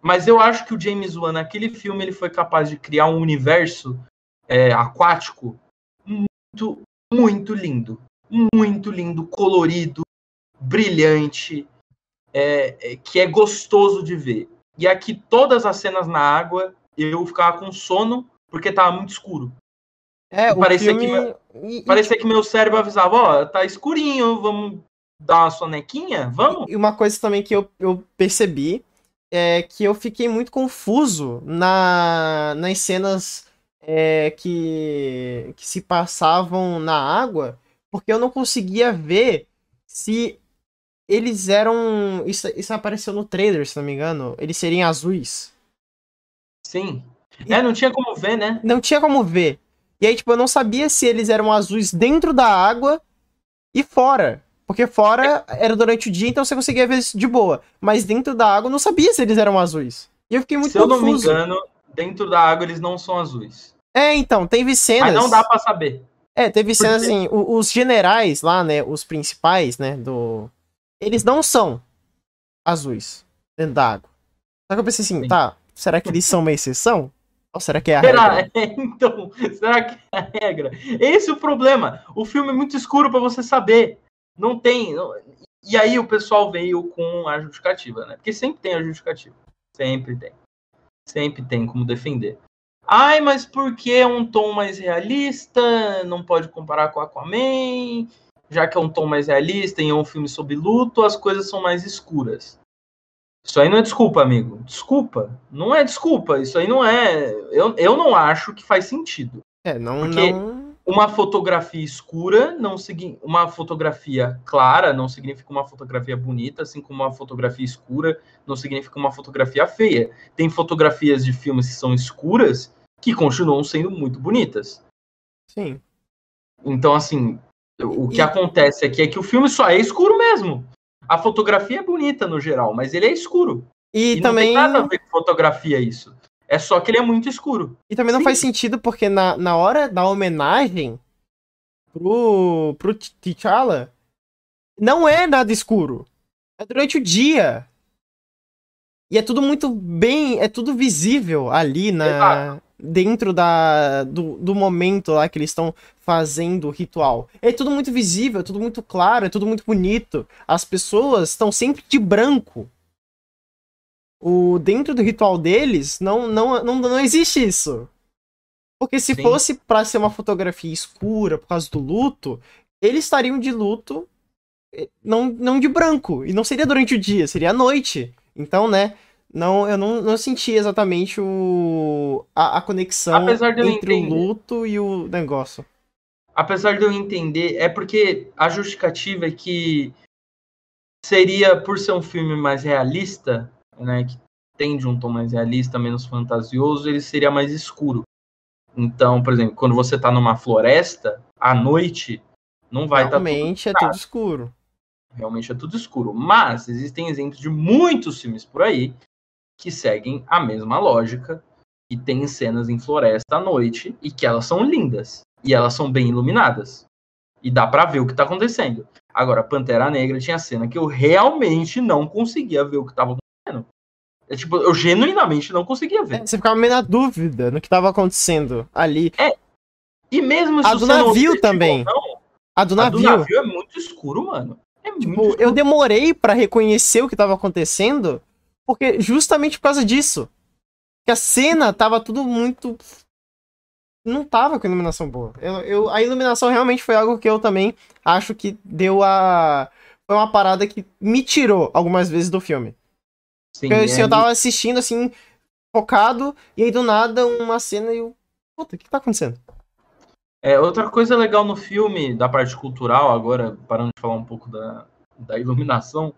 Mas eu acho que o James Wan, naquele filme, ele foi capaz de criar um universo é, aquático muito, muito lindo. Muito lindo, colorido, brilhante, é, é, que é gostoso de ver. E aqui, todas as cenas na água, eu ficava com sono, porque tava muito escuro.
É, o
Parecia
filme...
que
e- e-
Parecia que meu cérebro avisava, ó, tá escurinho, vamos dar uma sonequinha? Vamos?
E uma coisa também que eu, eu percebi é que eu fiquei muito confuso na, nas cenas é, que, que se passavam na água, porque eu não conseguia ver se eles eram. Isso, isso apareceu no trailer, se não me engano. Eles seriam azuis.
Sim. É, não tinha como ver, né?
Não tinha como ver. E aí, tipo, eu não sabia se eles eram azuis dentro da água e fora. Porque fora era durante o dia, então você conseguia ver isso de boa. Mas dentro da água eu não sabia se eles eram azuis. E eu fiquei muito
Se confuso. eu não me engano, dentro da água eles não são azuis.
É, então, teve cenas.
Mas não dá para saber.
É, teve cenas assim, os generais lá, né, os principais, né, do... Eles não são azuis dentro da água. Só que eu pensei assim, Sim. tá, será que eles são uma exceção? Ou será que é a será? regra?
É, então, será que é a regra? Esse é o problema. O filme é muito escuro para você saber. Não tem. E aí o pessoal veio com a justificativa, né? Porque sempre tem a justificativa. Sempre tem. Sempre tem como defender. Ai, mas por que é um tom mais realista? Não pode comparar com Aquaman. Já que é um tom mais realista e é um filme sobre luto, as coisas são mais escuras. Isso aí não é desculpa, amigo. Desculpa. Não é desculpa. Isso aí não é. Eu, eu não acho que faz sentido.
É, não. Porque não...
uma fotografia escura não significa. Uma fotografia clara não significa uma fotografia bonita, assim como uma fotografia escura não significa uma fotografia feia. Tem fotografias de filmes que são escuras que continuam sendo muito bonitas.
Sim.
Então, assim, o que e... acontece aqui é que o filme só é escuro mesmo. A fotografia é bonita no geral, mas ele é escuro.
E, e também.
Não tem nada a ver com fotografia isso. É só que ele é muito escuro.
E também não Sim. faz sentido porque na, na hora da homenagem pro, pro T'Challa, não é nada escuro. É durante o dia. E é tudo muito bem, é tudo visível ali na dentro da do, do momento lá que eles estão fazendo o ritual. É tudo muito visível, é tudo muito claro, é tudo muito bonito. As pessoas estão sempre de branco. O dentro do ritual deles não não não, não existe isso. Porque se Sim. fosse para ser uma fotografia escura por causa do luto, eles estariam de luto eh, não, não de branco. E não seria durante o dia, seria à noite. Então, né, não, eu não, não senti exatamente o, a, a conexão entre o luto e o negócio.
Apesar de eu entender, é porque a justificativa é que seria, por ser um filme mais realista, né, que tende um tom mais realista, menos fantasioso, ele seria mais escuro. Então, por exemplo, quando você tá numa floresta, à noite, não vai estar
tá Realmente é tudo escuro.
Realmente é tudo escuro. Mas existem exemplos de muitos filmes por aí que seguem a mesma lógica e tem cenas em floresta à noite e que elas são lindas e elas são bem iluminadas e dá para ver o que tá acontecendo. Agora, Pantera Negra tinha cena que eu realmente não conseguia ver o que tava acontecendo. É, tipo, eu genuinamente não conseguia ver.
É, você ficava meio na dúvida no que tava acontecendo ali.
É. E mesmo
se A do navio também. Não, a do navio. A do navio
é muito escuro, mano. É
tipo, muito escuro. eu demorei para reconhecer o que tava acontecendo porque justamente por causa disso. Que a cena tava tudo muito. Não tava com iluminação boa. Eu, eu, a iluminação realmente foi algo que eu também acho que deu a. Foi uma parada que me tirou algumas vezes do filme. Sim, Porque, assim, é... eu tava assistindo assim, focado, e aí do nada uma cena e eu. Puta, o que tá acontecendo?
É, outra coisa legal no filme, da parte cultural, agora, parando de falar um pouco da, da iluminação,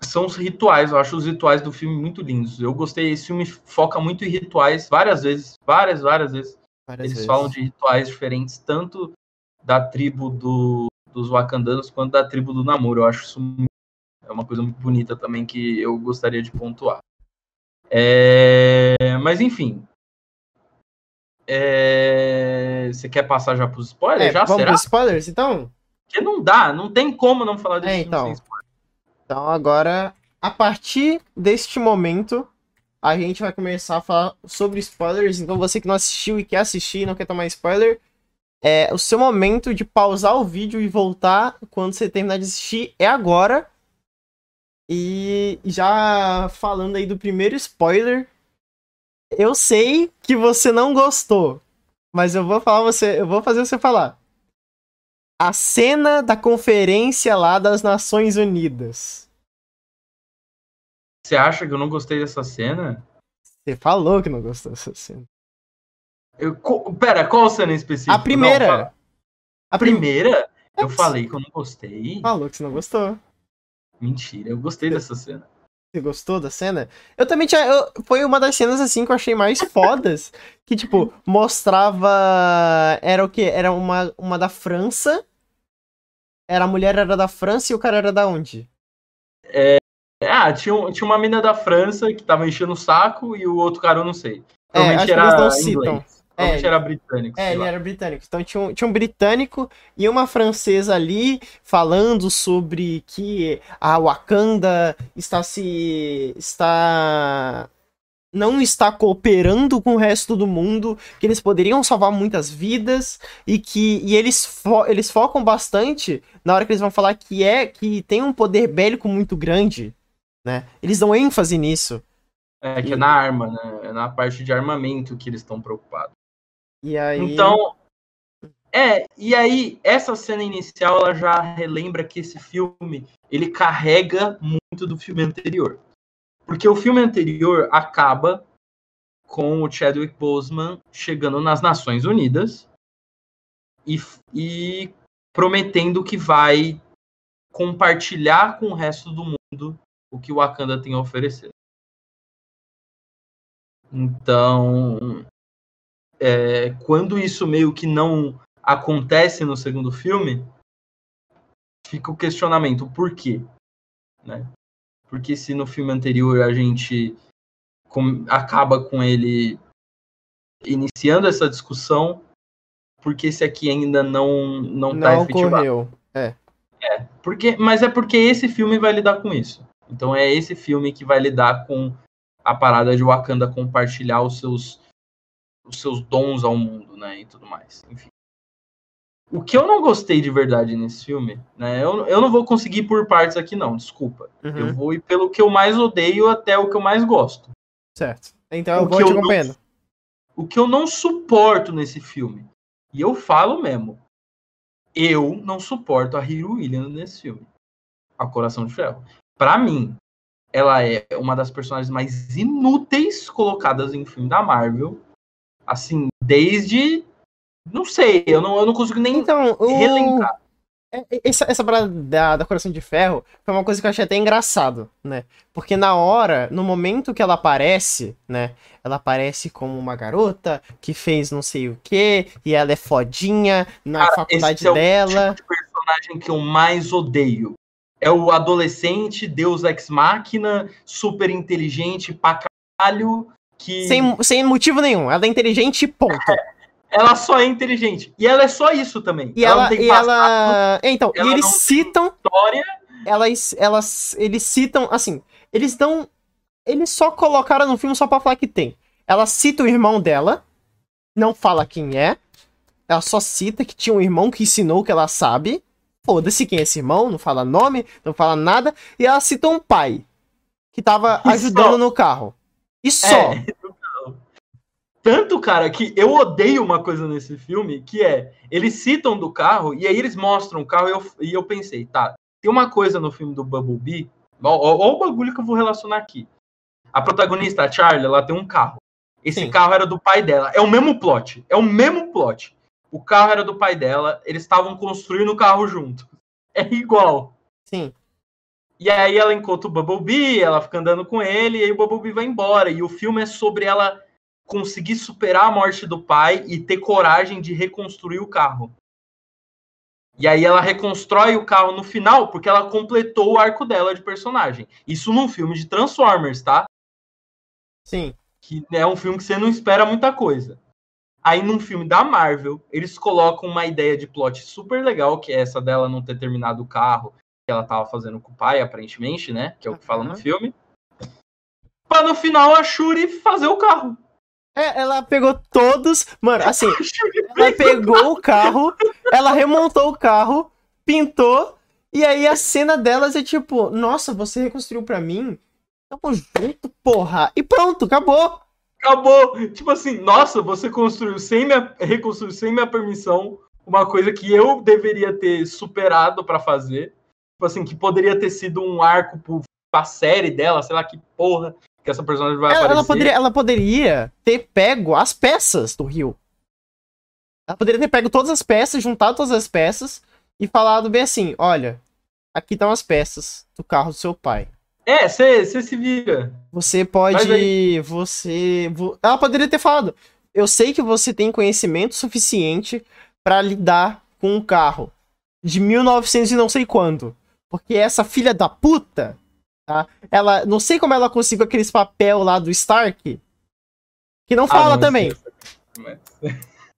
são os rituais. Eu acho os rituais do filme muito lindos. Eu gostei. Esse filme foca muito em rituais várias vezes, várias, várias vezes. Várias Eles vezes. falam de rituais diferentes, tanto da tribo do, dos Wakandanos quanto da tribo do Namoro. Eu acho isso muito, é uma coisa muito bonita também que eu gostaria de pontuar. É, mas enfim. É, você quer passar já para os spoilers? É, já
vamos será? spoilers, então?
Porque não dá, não tem como não falar desse
é, então. Então agora, a partir deste momento, a gente vai começar a falar sobre spoilers. Então você que não assistiu e quer assistir e não quer tomar spoiler, é o seu momento de pausar o vídeo e voltar quando você terminar de assistir é agora. E já falando aí do primeiro spoiler, eu sei que você não gostou, mas eu vou falar você, eu vou fazer você falar a cena da conferência lá das Nações Unidas.
Você acha que eu não gostei dessa cena?
Você falou que não gostou dessa cena.
Eu, co, pera, qual cena em específico?
A primeira. Não,
a primeira? É eu falei que eu não gostei.
Falou que você não gostou.
Mentira, eu gostei dessa cena.
Você gostou da cena? Eu também tinha. eu- foi uma das cenas assim que eu achei mais fodas. que, tipo, mostrava. Era o quê? Era uma, uma da França. Era a mulher era da França e o cara era da onde?
Ah, tinha, tinha uma mina da França que tava enchendo o saco e o outro cara eu não sei.
É,
Provavelmente
que
era
eles não
inglês.
citam.
Provavelmente
É,
era britânico.
É, ele
lá.
era britânico. Então tinha um, tinha um britânico e uma francesa ali falando sobre que a Wakanda está se. está. Não está cooperando com o resto do mundo, que eles poderiam salvar muitas vidas e que e eles, fo- eles focam bastante na hora que eles vão falar que é que tem um poder bélico muito grande, né? Eles dão ênfase nisso.
É, que é na arma, né? É na parte de armamento que eles estão preocupados.
E aí
Então, é, e aí essa cena inicial ela já relembra que esse filme ele carrega muito do filme anterior. Porque o filme anterior acaba com o Chadwick Boseman chegando nas Nações Unidas e, e prometendo que vai compartilhar com o resto do mundo o que o Wakanda tem a oferecer. Então, é, quando isso meio que não acontece no segundo filme, fica o questionamento, por quê? Né? Porque se no filme anterior a gente com- acaba com ele iniciando essa discussão, porque esse aqui ainda não não está
não
efetivado?
ocorreu.
Porque, mas é porque esse filme vai lidar com isso. Então é esse filme que vai lidar com a parada de Wakanda compartilhar os seus os seus dons ao mundo, né, e tudo mais. Enfim. O que eu não gostei de verdade nesse filme, né, eu, eu não vou conseguir por partes aqui não, desculpa.
Uhum.
Eu vou ir pelo que eu mais odeio até o que eu mais gosto.
Certo. Então eu
O
vou te acompanhando.
O que eu não suporto nesse filme, e eu falo mesmo, eu não suporto a Hiro Williams nesse filme. A Coração de Ferro. Pra mim, ela é uma das personagens mais inúteis colocadas em filme da Marvel. Assim, desde. Não sei, eu não, eu não consigo nem
Então, o...
relembrar.
é- é- essa, essa parada da, da Coração de Ferro foi uma coisa que eu achei até engraçado, né? Porque na hora, no momento que ela aparece, né? Ela aparece como uma garota que fez não sei o que e ela é fodinha na
Cara,
faculdade
esse é o
dela.
tipo de personagem que eu mais odeio. É o adolescente, Deus Ex Machina, super inteligente pra caralho, que
Sem, sem motivo nenhum. Ela é inteligente e ponto.
Ela só é inteligente. E ela é só isso também.
E ela.
tem
e ela... Então,
ela
e eles citam
história.
elas, elas, eles citam, assim, eles dão, eles só colocaram no filme só pra falar que tem. Ela cita o irmão dela, não fala quem é, ela só cita que tinha um irmão que ensinou que ela sabe, foda-se quem é esse irmão, não fala nome, não fala nada, e ela cita um pai, que tava
E
ajudando
só.
no carro. E só.
É. Tanto, cara, que eu odeio uma coisa nesse filme, que é, eles citam do carro, e aí eles mostram o carro, e eu, e eu pensei, tá, tem uma coisa no filme do Bumblebee, ó o bagulho que eu vou relacionar aqui. A protagonista, a Charlie, ela tem um carro. Esse
Sim.
carro era do pai dela. É o mesmo plot. É o mesmo plot. O carro era do pai dela, eles estavam construindo o carro junto. É igual.
Sim.
E aí ela encontra o Bumblebee, ela fica andando com ele, e aí o Bumblebee vai embora. E o filme é sobre ela conseguir superar a morte do pai e ter coragem de reconstruir o carro. E aí ela reconstrói o carro no final, porque ela completou o arco dela de personagem. Isso num filme de Transformers, tá?
Sim.
que é um filme que você não espera muita coisa. Aí num filme da Marvel, eles colocam uma ideia de plot super legal, que é essa dela não ter terminado o carro que ela tava fazendo com o pai, aparentemente, né? Que é o que fala no filme. Pra no final a Shuri fazer o carro.
É, ela pegou todos. Mano, assim, ela pegou o carro, ela remontou o carro, pintou, e aí a cena delas é tipo, nossa, você reconstruiu pra mim? Tamo junto, porra. E pronto, acabou.
acabou. Tipo assim, nossa, você construiu sem minha, reconstruiu sem minha permissão uma coisa que eu deveria ter superado pra fazer. Tipo assim, que poderia ter sido um arco pra série dela, sei lá que porra que essa personagem vai
Ela,
aparecer.
ela poderia, ela poderia ter pego as peças do Rio. Ela poderia ter pego todas as peças, juntado todas as peças e falado bem assim: olha, aqui estão as peças do carro do seu pai.
É, você se vira.
Você pode. Você. Ela poderia ter falado. Eu sei que você tem conhecimento suficiente para lidar com um carro de 1900 e não sei quando. Porque essa filha da puta, tá? Ela. Não sei como ela conseguiu aqueles papel lá do Stark. Que não ah, fala ah, não, também. Mas...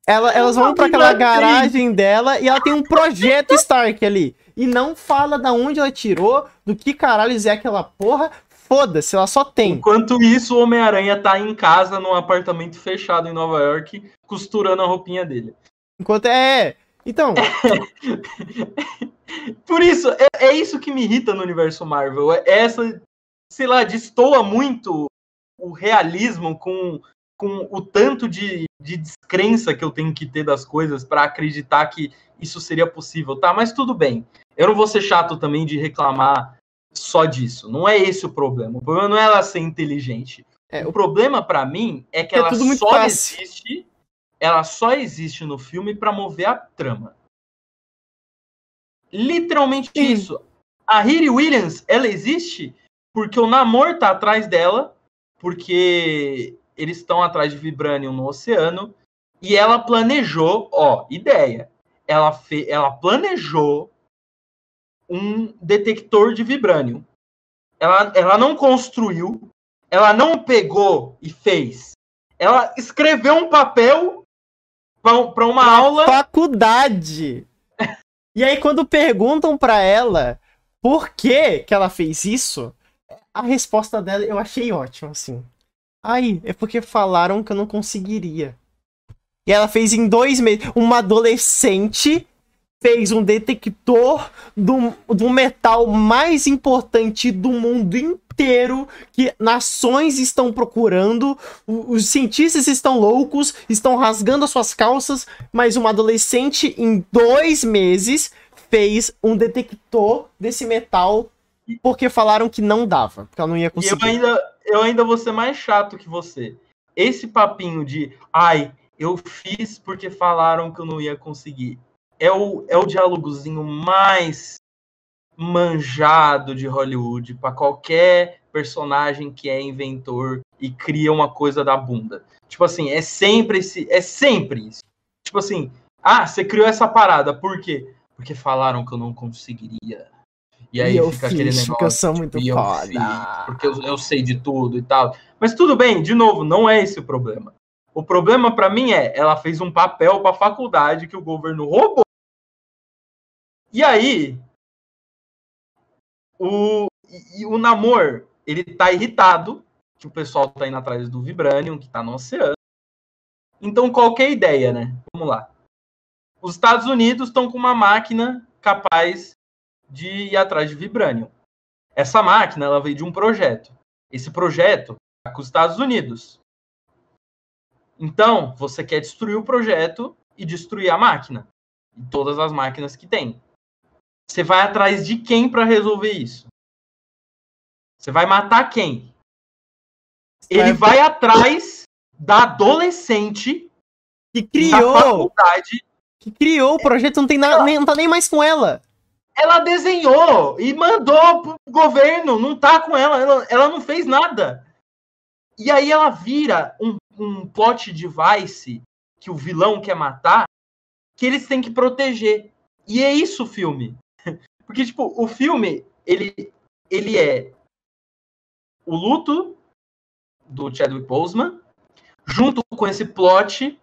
Ela, elas vão para aquela garagem dela e ela tem um projeto Stark ali. E não fala da onde ela tirou, do que caralho é aquela porra. Foda-se, ela só tem.
Enquanto isso, o Homem-Aranha tá em casa, num apartamento fechado em Nova York, costurando a roupinha dele.
Enquanto é. Então.
Por isso, é, é, isso que me irrita no universo Marvel. É essa, sei lá, destoa muito o realismo com com o tanto de, de descrença que eu tenho que ter das coisas para acreditar que isso seria possível, tá? Mas tudo bem. Eu não vou ser chato também de reclamar só disso. Não é esse o problema. O problema não é ela ser inteligente. É, o problema para mim é que é ela só fácil. existe, ela só existe no filme para mover a trama. Literalmente Sim. isso. A Riri Williams, ela existe porque o Namor tá atrás dela, porque eles estão atrás de Vibranium no oceano e ela planejou, ó, ideia. Ela, fe, ela planejou um detector de Vibranium. Ela, ela não construiu, ela não pegou e fez. Ela escreveu um papel para uma Na aula.
Faculdade! E aí, quando perguntam para ela por que, que ela fez isso, a resposta dela eu achei ótima, assim. Ai, é porque falaram que eu não conseguiria. E ela fez em dois meses. Uma adolescente fez um detector do, do metal mais importante do mundo inteiro que nações estão procurando, os cientistas estão loucos, estão rasgando as suas calças, mas uma adolescente em dois meses fez um detector desse metal porque falaram que não dava, porque ela não ia conseguir.
E eu ainda, eu ainda vou ser mais chato que você. Esse papinho de, ai, eu fiz porque falaram que eu não ia conseguir. É o, é o diálogozinho mais manjado de Hollywood para qualquer personagem que é inventor e cria uma coisa da bunda. Tipo assim, é sempre esse, é sempre isso. Tipo assim, ah, você criou essa parada, por quê? Porque falaram que eu não conseguiria. E aí e fica aquele negócio.
Que eu sou muito tipo, foda. Fiz,
porque eu, eu sei de tudo e tal. Mas tudo bem, de novo, não é esse o problema. O problema para mim é, ela fez um papel para a faculdade que o governo roubou. E aí, o, o Namor, ele tá irritado que o pessoal tá indo atrás do Vibranium, que tá no oceano. Então, qualquer ideia, né? Vamos lá. Os Estados Unidos estão com uma máquina capaz de ir atrás de Vibranium. Essa máquina ela veio de um projeto. Esse projeto está com os Estados Unidos. Então, você quer destruir o projeto e destruir a máquina. E todas as máquinas que tem. Você vai atrás de quem para resolver isso? Você vai matar quem? Ele vai atrás da adolescente
que criou que criou o projeto, não tem nada, nem, não tá nem mais com ela.
Ela desenhou e mandou pro governo, não tá com ela, ela, ela não fez nada. E aí ela vira um, um plot device que o vilão quer matar, que eles têm que proteger. E é isso o filme. Porque, tipo, o filme, ele, ele é o luto do Chadwick Boseman, junto com esse plot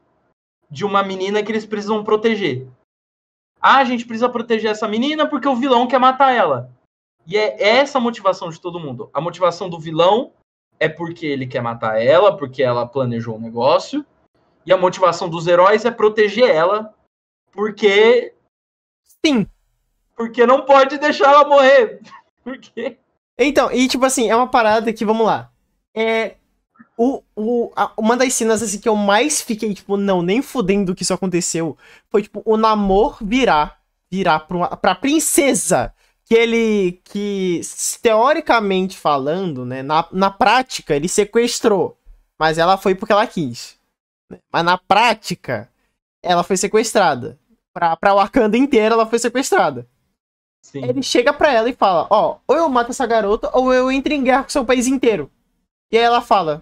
de uma menina que eles precisam proteger. Ah, a gente precisa proteger essa menina porque o vilão quer matar ela. E é essa a motivação de todo mundo. A motivação do vilão é porque ele quer matar ela, porque ela planejou o um negócio. E a motivação dos heróis é proteger ela, porque.
Sim.
Porque não pode deixar ela morrer. Porque.
Então, e tipo assim, é uma parada que, vamos lá. É. O, o, a, uma das cenas assim, que eu mais fiquei, tipo, não, nem fudendo que isso aconteceu, foi, tipo, o namor virar, virar pra, uma, pra princesa, que ele, que, teoricamente falando, né, na, na prática, ele sequestrou, mas ela foi porque ela quis. Né? Mas na prática, ela foi sequestrada. Pra, pra Wakanda inteira, ela foi sequestrada. Sim. ele chega pra ela e fala: Ó, ou eu mato essa garota, ou eu entro em guerra com seu país inteiro. E aí ela fala: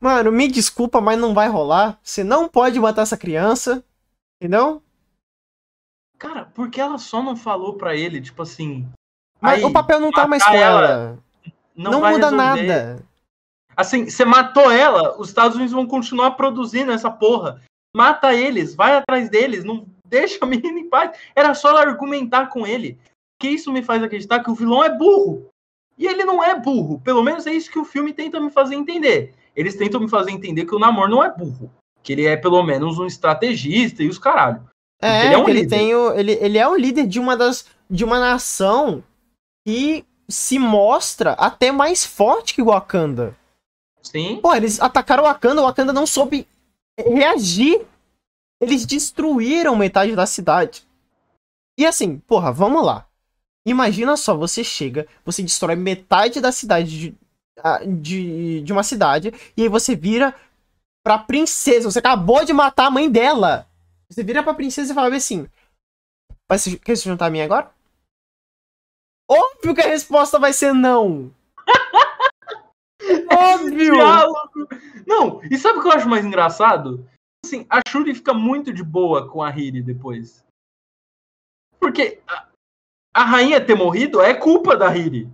Mano, me desculpa, mas não vai rolar. Você não pode matar essa criança. Entendeu?
Cara, porque ela só não falou pra ele, tipo assim.
Mas aí, o papel não tá mais com ela. ela. Não, não muda resolver. nada.
Assim, você matou ela, os Estados Unidos vão continuar produzindo essa porra. Mata eles, vai atrás deles, não deixa a menina em paz. Era só ela argumentar com ele. Que isso me faz acreditar que o vilão é burro. E ele não é burro. Pelo menos é isso que o filme tenta me fazer entender. Eles tentam me fazer entender que o Namor não é burro. Que ele é pelo menos um estrategista e os caralho.
É, ele, é um ele tem o, ele, ele é o líder de uma das de uma nação que se mostra até mais forte que o Wakanda.
Sim.
Pô, eles atacaram o Wakanda, o Wakanda não soube reagir. Eles destruíram metade da cidade. E assim, porra, vamos lá. Imagina só, você chega, você destrói metade da cidade de, de, de uma cidade, e aí você vira pra princesa. Você acabou de matar a mãe dela. Você vira pra princesa e fala assim: Vai se, Quer se juntar a mim agora? Óbvio que a resposta vai ser não.
Óbvio! Diálogo. Não, e sabe o que eu acho mais engraçado? Assim, a Shuri fica muito de boa com a Hiri depois. Porque a, a rainha ter morrido é culpa da Hiri.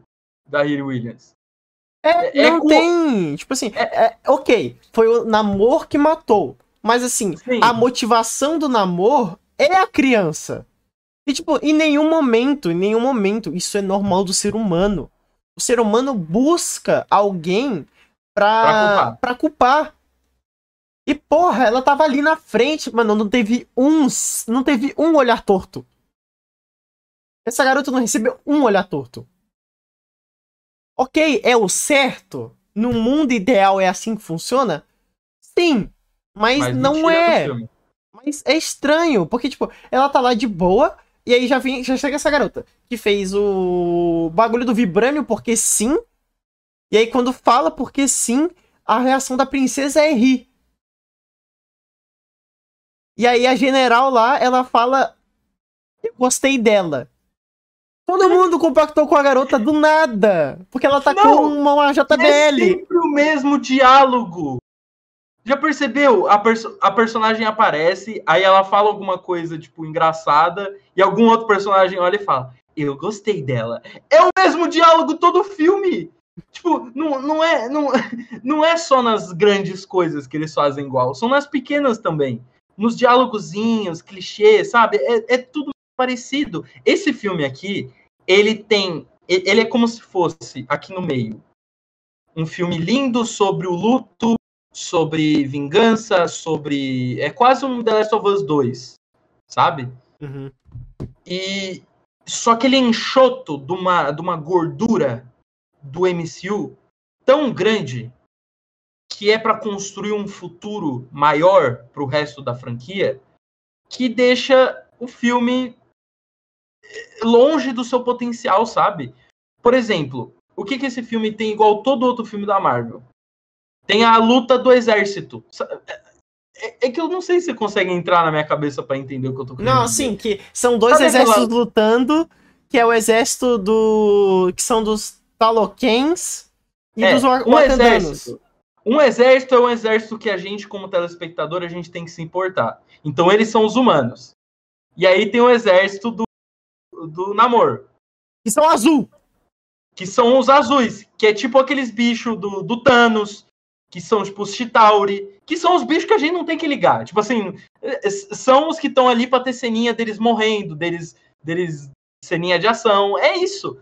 Da Hiri Williams.
É, é não é tem. Tipo assim, é, é, ok, foi o Namor que matou. Mas assim, Sim. a motivação do Namor é a criança. E tipo, em nenhum momento, em nenhum momento, isso é normal do ser humano. O ser humano busca alguém pra, pra culpar. Pra culpar. E porra, ela tava ali na frente, mano, não teve um, não teve um olhar torto. Essa garota não recebeu um olhar torto. Ok, é o certo? No mundo ideal é assim que funciona? Sim, mas, mas não é. Mas é estranho, porque, tipo, ela tá lá de boa, e aí já, vem, já chega essa garota, que fez o bagulho do Vibrânio porque sim, e aí quando fala porque sim, a reação da princesa é rir. E aí a general lá, ela fala, eu gostei dela. Todo mundo compactou com a garota do nada. Porque ela tá não, com uma JBL. É
sempre o mesmo diálogo. Já percebeu? A, perso a personagem aparece, aí ela fala alguma coisa, tipo, engraçada, e algum outro personagem olha e fala: Eu gostei dela. É o mesmo diálogo todo o filme. Tipo, não, não, é, não, não é só nas grandes coisas que eles fazem igual, são nas pequenas também. Nos diálogozinhos, clichês, sabe? É, é tudo parecido. Esse filme aqui, ele tem. Ele é como se fosse, aqui no meio, um filme lindo sobre o luto, sobre vingança, sobre. É quase um The Last of Us 2, sabe?
Uhum.
E. Só que ele é enxoto de uma, de uma gordura do MCU tão grande que é para construir um futuro maior para o resto da franquia que deixa o filme longe do seu potencial, sabe? Por exemplo, o que, que esse filme tem igual todo outro filme da Marvel? Tem a luta do exército. É, é que eu não sei se você consegue entrar na minha cabeça para entender o que eu tô
querendo Não, dizer. sim, que são dois Sabe exércitos aquela... lutando, que é o exército do... que são dos Taloquens e é, dos um exército.
Um exército é um exército que a gente, como telespectador, a gente tem que se importar. Então eles são os humanos. E aí tem o exército do do Namor.
Que são azul.
Que são os azuis. Que é tipo aqueles bichos do, do Thanos. Que são, tipo, os Chitauri. Que são os bichos que a gente não tem que ligar. Tipo assim, é, é, são os que estão ali pra ter ceninha deles morrendo, deles, deles ceninha de ação. É isso.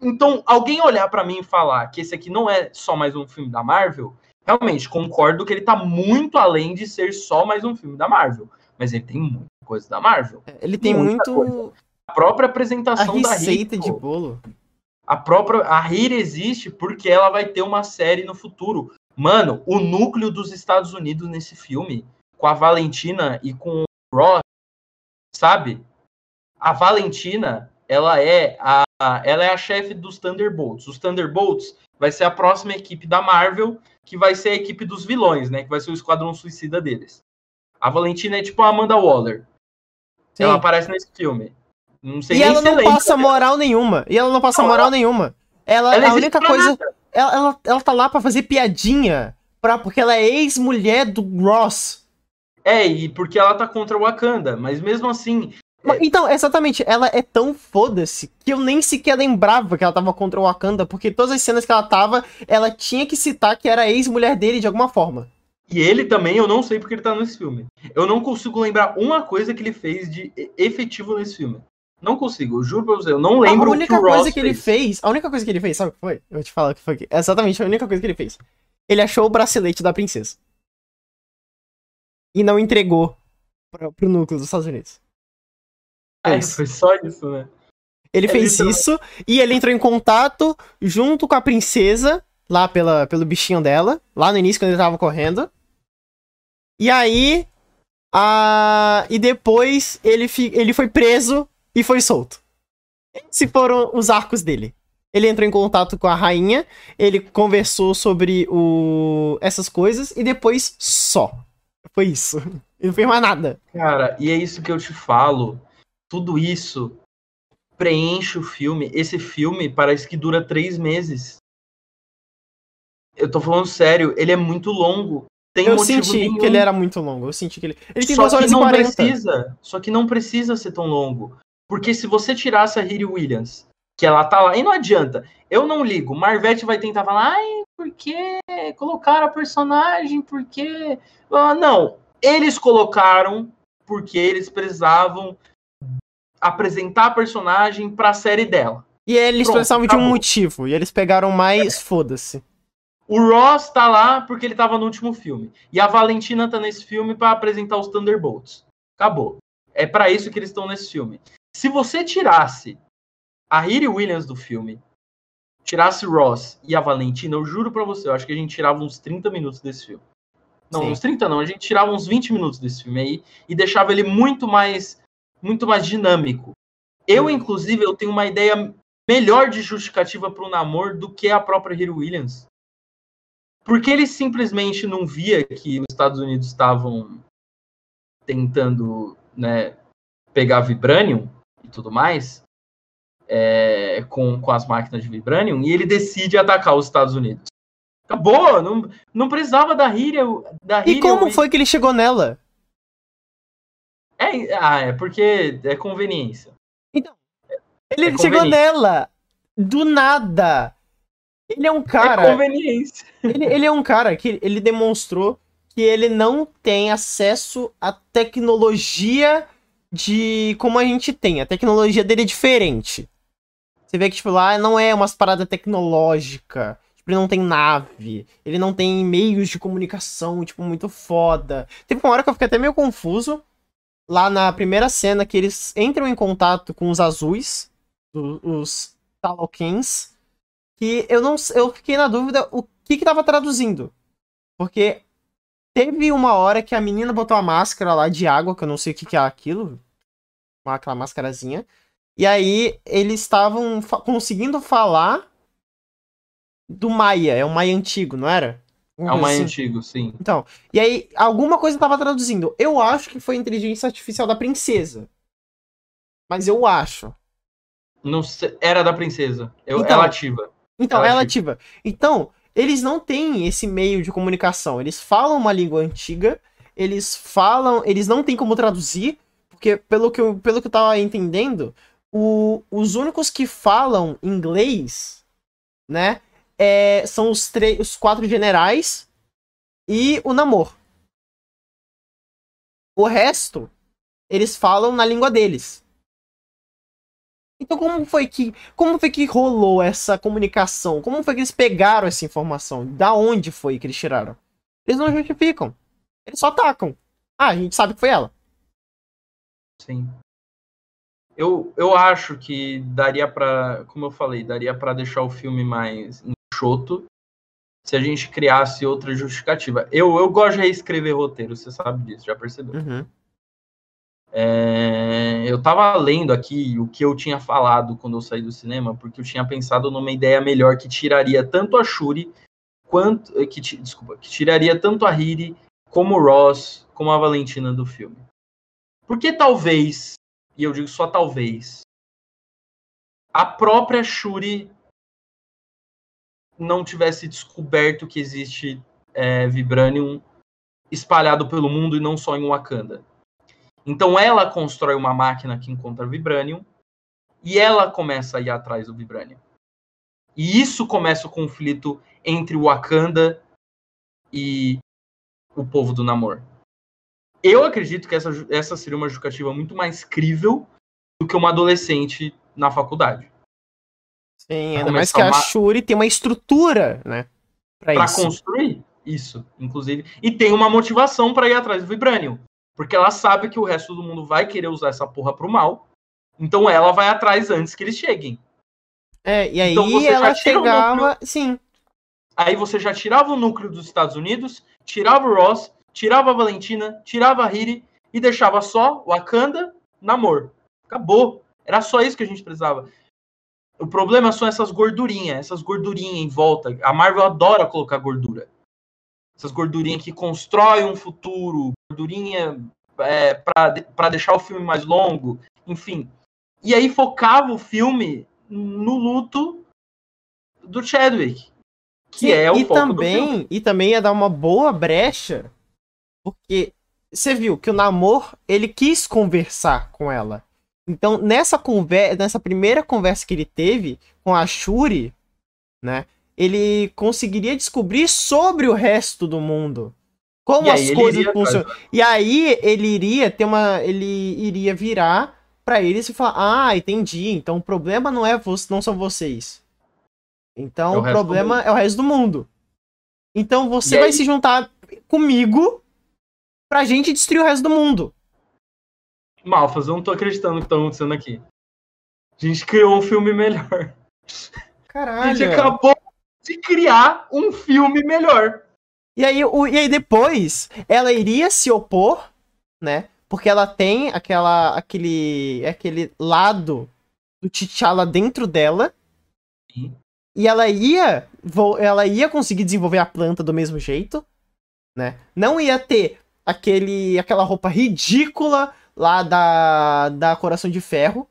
Então, alguém olhar para mim e falar que esse aqui não é só mais um filme da Marvel, realmente concordo que ele tá muito além de ser só mais um filme da Marvel. Mas ele tem muita coisa da Marvel.
Ele tem muito. Coisa
a própria apresentação
a da receita de bolo.
A própria a Hira existe porque ela vai ter uma série no futuro. Mano, o núcleo dos Estados Unidos nesse filme, com a Valentina e com o Ross, sabe? A Valentina, ela é a ela é a chefe dos Thunderbolts. Os Thunderbolts vai ser a próxima equipe da Marvel, que vai ser a equipe dos vilões, né? Que vai ser o esquadrão suicida deles. A Valentina é tipo a Amanda Waller. Sim. Ela aparece nesse filme. Não sei
E
nem
ela
se
não
lembra.
passa moral nenhuma. E ela não passa
Não,
moral nenhuma. Ela,
Ela
a única coisa. Ela, ela, ela tá lá pra fazer piadinha. Pra, porque ela é ex-mulher do Ross.
É, e porque ela tá contra o Wakanda, mas mesmo assim,
Mas, Então, exatamente, ela é tão foda-se que eu nem sequer lembrava que ela tava contra o Wakanda, porque todas as cenas que ela tava, ela tinha que citar que era ex-mulher dele de alguma forma.
E ele também, eu não sei porque ele tá nesse filme. Eu não consigo lembrar uma coisa que ele fez de efetivo nesse filme. Não consigo, eu juro pra você, eu não lembro
a
o
única
que o Ross
coisa que ele
fez.
fez, a única coisa que ele fez, sabe o que foi? Eu vou te falar o que foi. Exatamente a única coisa que ele fez. Ele achou o bracelete da princesa. E não entregou pro, pro núcleo dos Estados Unidos.
É, foi só isso, né?
Ele
É,
fez
literalmente.
isso e ele entrou em contato junto com a princesa, lá pela, pelo bichinho dela, lá no início quando ele tava correndo. E aí. A... E depois ele, fi... ele foi preso e foi solto. Esses foram os arcos dele. Ele entrou em contato com a rainha, ele conversou sobre o... essas coisas e depois só. Foi isso. Ele não fez mais nada.
Cara, e é isso que eu te falo. Tudo isso preenche o filme. Esse filme parece que dura três meses. Eu tô falando sério, ele é muito longo. Tem
Eu senti
nenhum.
que ele era muito longo. Eu senti que ele. Ele tem
só
2
que não
40.
precisa. Só que não precisa ser tão longo. Porque se você tirasse a Riri Williams, que ela tá lá, e não adianta. Eu não ligo. Marvete vai tentar falar, ai, por que colocaram a personagem? Por que. Ah, não. Eles colocaram porque eles precisavam apresentar a personagem pra série dela.
E eles
Pronto,
precisavam de um
acabou.
motivo. E eles pegaram mais. Foda-se.
O Ross tá lá porque ele tava no último filme. E a Valentina tá nesse filme pra apresentar os Thunderbolts. Acabou. É pra isso que eles estão nesse filme. Se você tirasse a Riri Williams do filme, tirasse Ross e a Valentina, eu juro pra você, eu acho que a gente tirava uns 30 minutos desse filme. Não,
Sim.
uns 30 não, a gente tirava uns 20 minutos desse filme aí e deixava ele muito mais muito mais dinâmico. Eu, inclusive, eu tenho uma ideia melhor de justificativa pro namoro do que a própria Riri Williams. Porque ele simplesmente não via que os Estados Unidos estavam tentando né, pegar Vibranium e tudo mais é, com, com as máquinas de Vibranium e ele decide atacar os Estados Unidos. Acabou, não, não precisava da Hyria. Da
E como foi que ele chegou nela?
É, ah, é porque é conveniência.
Ele
É
chegou nela. Do nada. Ele é um
é
cara.
conveniência.
ele, ele é um cara que ele demonstrou que ele não tem acesso à tecnologia de como a gente tem. A tecnologia dele é diferente. Você vê que, tipo, lá não é umas paradas tecnológicas. Tipo, ele não tem nave. Ele não tem meios de comunicação, tipo, muito foda. Teve uma hora que eu fiquei até meio confuso. Lá na primeira cena que eles entram em contato com os azuis, do- os Talokins, que eu não eu fiquei na dúvida o que que tava traduzindo. Porque teve uma hora que a menina botou a máscara lá de água, que eu não sei o que que é aquilo, aquela máscarazinha. E aí eles estavam fa- conseguindo falar do Maia, é o Maia antigo, não era?
É
Alguma
o mais
assim.
antigo, sim.
Então, e aí alguma coisa tava traduzindo. Eu acho que foi inteligência artificial da princesa. Mas eu acho.
Não sei- era da princesa. Eu,
Então,
ela ativa.
Então,
Ela
ela ativa. Então, eles não têm esse meio de comunicação. Eles falam uma língua antiga, eles falam. Eles não têm como traduzir, porque, pelo que eu, pelo que eu tava entendendo, o- os únicos que falam inglês, né, é, são os, três, os quatro generais e o Namor. O resto, eles falam na língua deles. Então como foi que como foi que rolou essa comunicação? Como foi que eles pegaram essa informação? Da onde foi que eles tiraram? Eles não justificam. Eles só atacam. Ah, a gente sabe que foi ela.
Sim. Eu, eu acho que daria pra, como eu falei, daria pra deixar o filme mais se a gente criasse outra justificativa. Eu, eu gosto de reescrever roteiro, você sabe disso, já percebeu?
Uhum.
É, eu tava lendo aqui o que eu tinha falado quando eu saí do cinema, porque eu tinha pensado numa ideia melhor que tiraria tanto a Shuri quanto eh, que desculpa, que tiraria tanto a Riri como o Ross, como a Valentina do filme. Porque talvez, e eu digo só talvez, a própria Shuri não tivesse descoberto que existe é, Vibranium espalhado pelo mundo e não só em Wakanda. Então ela constrói uma máquina que encontra Vibranium e ela começa a ir atrás do Vibranium. E isso começa o conflito entre Wakanda e o povo do Namor. Eu acredito que essa, essa seria uma justificativa muito mais crível do que uma adolescente na faculdade.
Sim, ainda mais que a Shuri tem uma estrutura, né?
Pra, pra construir isso, inclusive. E tem uma motivação para ir atrás do Vibranium. Porque ela sabe que o resto do mundo vai querer usar essa porra pro mal. Então ela vai atrás antes que eles cheguem.
É, e aí então ela chegava. Sim.
Aí você já tirava o núcleo dos Estados Unidos, tirava o Ross, tirava a Valentina, tirava a Hiri e deixava só o Wakanda, Namor. Acabou. Era só isso que a gente precisava. O problema são essas gordurinhas, essas gordurinhas em volta. A Marvel adora colocar gordura. Essas gordurinhas que constroem um futuro, gordurinha é, para deixar o filme mais longo, enfim. E aí focava o filme no luto do Chadwick, que e, é o
e foco também E também ia dar uma boa brecha, porque você viu que o Namor, ele quis conversar com ela. Então, nessa conversa, nessa primeira conversa que ele teve com a Shuri, né? Ele conseguiria descobrir sobre o resto do mundo. Como as coisas funcionam. E aí ele iria ter uma. Ele iria virar para eles e falar: Ah, entendi. Então o problema não é não são vocês. Então é o, o problema é o resto do mundo. Então você e vai aí... se juntar comigo pra gente destruir o resto do mundo.
Malfas, eu não tô acreditando no que tá acontecendo aqui. A gente criou um filme melhor.
Caralho. A
gente acabou de criar um filme melhor.
E aí, o, e aí depois, ela iria se opor, né? Porque ela tem aquela, aquele, aquele lado do T'Challa dentro dela. Sim. E ela ia, ela ia conseguir desenvolver a planta do mesmo jeito, né? Não ia ter aquele, aquela roupa ridícula lá da, da Coração de Ferro.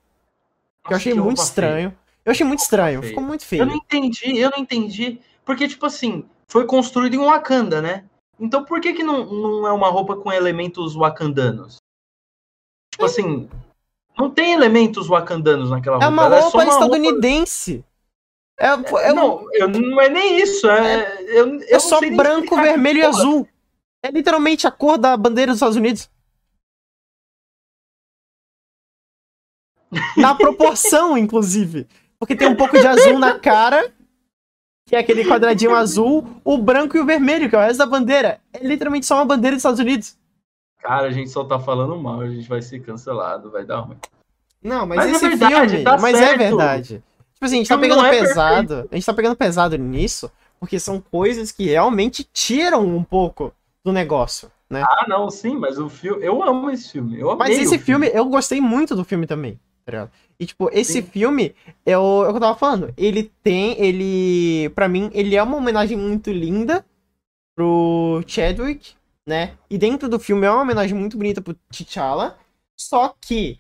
Que eu achei muito estranho. Eu achei muito estranho, ficou muito feio.
Eu não entendi, eu não entendi. Porque, tipo assim, foi construído em Wakanda, né? Então por que que não, não é uma roupa com elementos wakandanos? Tipo assim, não tem elementos wakandanos naquela roupa.
É uma roupa é uma estadunidense.
Roupa... É, é, não, eu, não é nem isso. É, é, eu, eu
é só branco, vermelho e azul. É literalmente a cor da bandeira dos Estados Unidos. Na proporção, inclusive. Porque tem um pouco de azul na cara que é aquele quadradinho azul, o branco e o vermelho, que é o resto da bandeira. É literalmente só uma bandeira dos Estados Unidos.
Cara, a gente só tá falando mal, a gente vai ser cancelado, vai dar ruim.
Não, mas, mas esse é verdade, filme, tá mas é certo. é verdade. Tipo assim, a gente tá pegando é pesado, perfeito. a gente tá pegando pesado nisso, porque são coisas que realmente tiram um pouco do negócio, né?
Ah, não, sim, mas o filme, eu amo esse filme. Eu
mas esse filme, filme, eu gostei muito do filme também, tá ligado? E, tipo, esse Sim. filme, é o, é o que eu tava falando. Ele tem, ele. para mim, ele é uma homenagem muito linda pro Chadwick, né? E dentro do filme é uma homenagem muito bonita pro T'Challa. Só que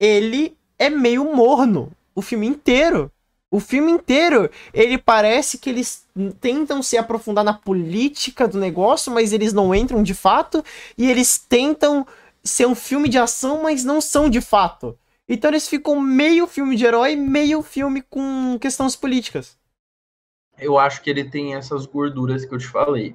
ele é meio morno o filme inteiro. O filme inteiro, ele parece que eles tentam se aprofundar na política do negócio, mas eles não entram de fato. E eles tentam ser um filme de ação, mas não são de fato. Então eles ficam meio filme de herói, meio filme com questões políticas.
Eu acho que ele tem essas gorduras que eu te falei.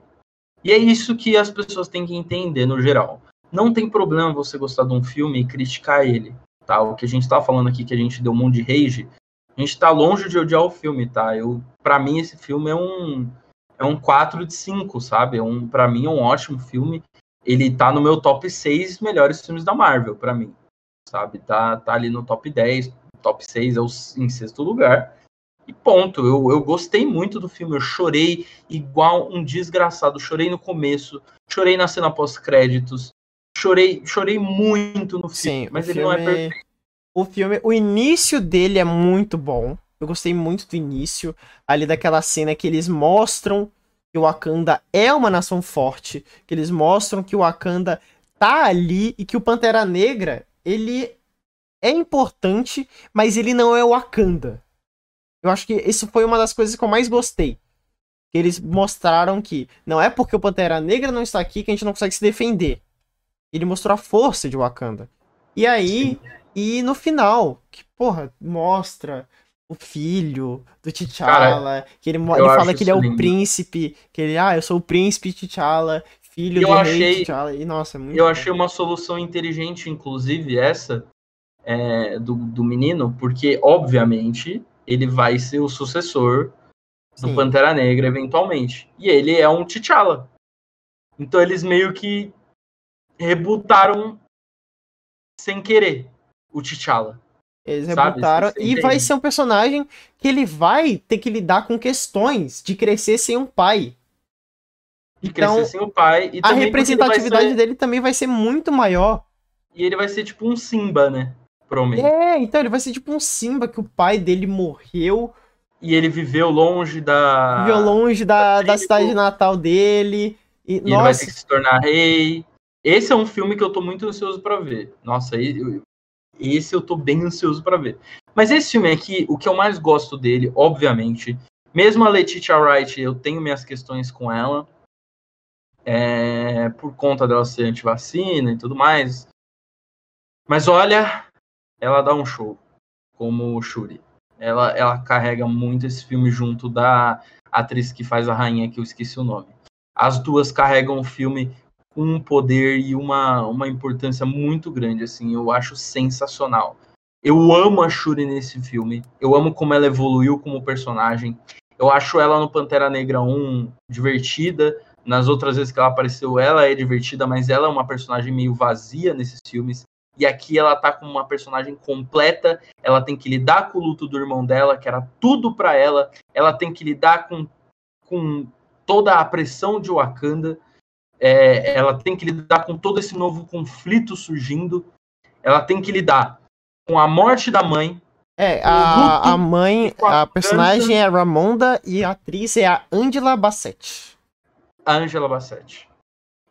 E é isso que as pessoas têm que entender no geral. Não tem problema você gostar de um filme e criticar ele, tá? O que a gente tá falando aqui, que a gente deu um monte de rage, a gente tá longe de odiar o filme, tá? Eu, para mim esse filme é um é um 4 de 5, sabe? É um, para mim é um ótimo filme. Ele tá no meu top 6 melhores filmes da Marvel, para mim sabe? Tá, tá ali no top 10, top 6 é o, em sexto lugar. E ponto. Eu, eu gostei muito do filme. Eu chorei igual um desgraçado. Chorei no começo, chorei na cena pós-créditos. Chorei, chorei muito no filme, Sim, mas ele filme... não é perfeito.
O filme, o início dele é muito bom. Eu gostei muito do início, ali daquela cena que eles mostram que o Wakanda é uma nação forte, que eles mostram que o Wakanda tá ali e que o Pantera Negra ele é importante, mas ele não é o Wakanda. Eu acho que isso foi uma das coisas que eu mais gostei. Eles mostraram que não é porque o Pantera Negra não está aqui que a gente não consegue se defender. Ele mostrou a força de Wakanda. E aí, Sim. e no final, que porra, mostra o filho do T'Challa, que ele, ele fala que ele é lindo. o príncipe, que ele, ah, eu sou o príncipe T'Challa, filho eu do achei, e nossa, é muito
Eu bom. achei uma solução inteligente, inclusive, essa, é, do, do menino, porque, obviamente, ele vai ser o sucessor do Sim. Pantera Negra, eventualmente. E ele é um T'Challa. Então eles meio que rebutaram sem querer o T'Challa.
Eles rebutaram e vai ser um personagem que ele vai ter que lidar com questões de crescer sem um pai.
Então, crescer sem o pai.
E a representatividade ser... dele também vai ser muito maior.
E ele vai ser tipo um Simba, né?
Provavelmente. É, então ele vai ser tipo um Simba que o pai dele morreu.
E ele viveu longe da.
Viveu longe da, da cidade natal dele.
E, e nossa... ele vai ter que se tornar rei. Esse é um filme que eu tô muito ansioso para ver. Nossa, esse eu tô bem ansioso para ver. Mas esse filme aqui, o que eu mais gosto dele, obviamente, mesmo a Letitia Wright, eu tenho minhas questões com ela, é, por conta dela ser antivacina e tudo mais. Mas olha, ela dá um show, como Shuri. Ela, ela carrega muito esse filme junto da atriz que faz a rainha, que eu esqueci o nome. As duas carregam o filme um poder e uma, uma importância muito grande, assim, eu acho sensacional. Eu amo a Shuri nesse filme, eu amo como ela evoluiu como personagem. Eu acho ela no Pantera Negra 1 divertida, nas outras vezes que ela apareceu, ela é divertida, mas ela é uma personagem meio vazia nesses filmes. E aqui ela tá com uma personagem completa, ela tem que lidar com o luto do irmão dela, que era tudo para ela, ela tem que lidar com, com toda a pressão de Wakanda, é, ela tem que lidar com todo esse novo conflito surgindo, ela tem que lidar com a morte da mãe.
É, a, a mãe, a, a personagem é Ramonda e a atriz é a Angela Bassett.
A Angela Bassett.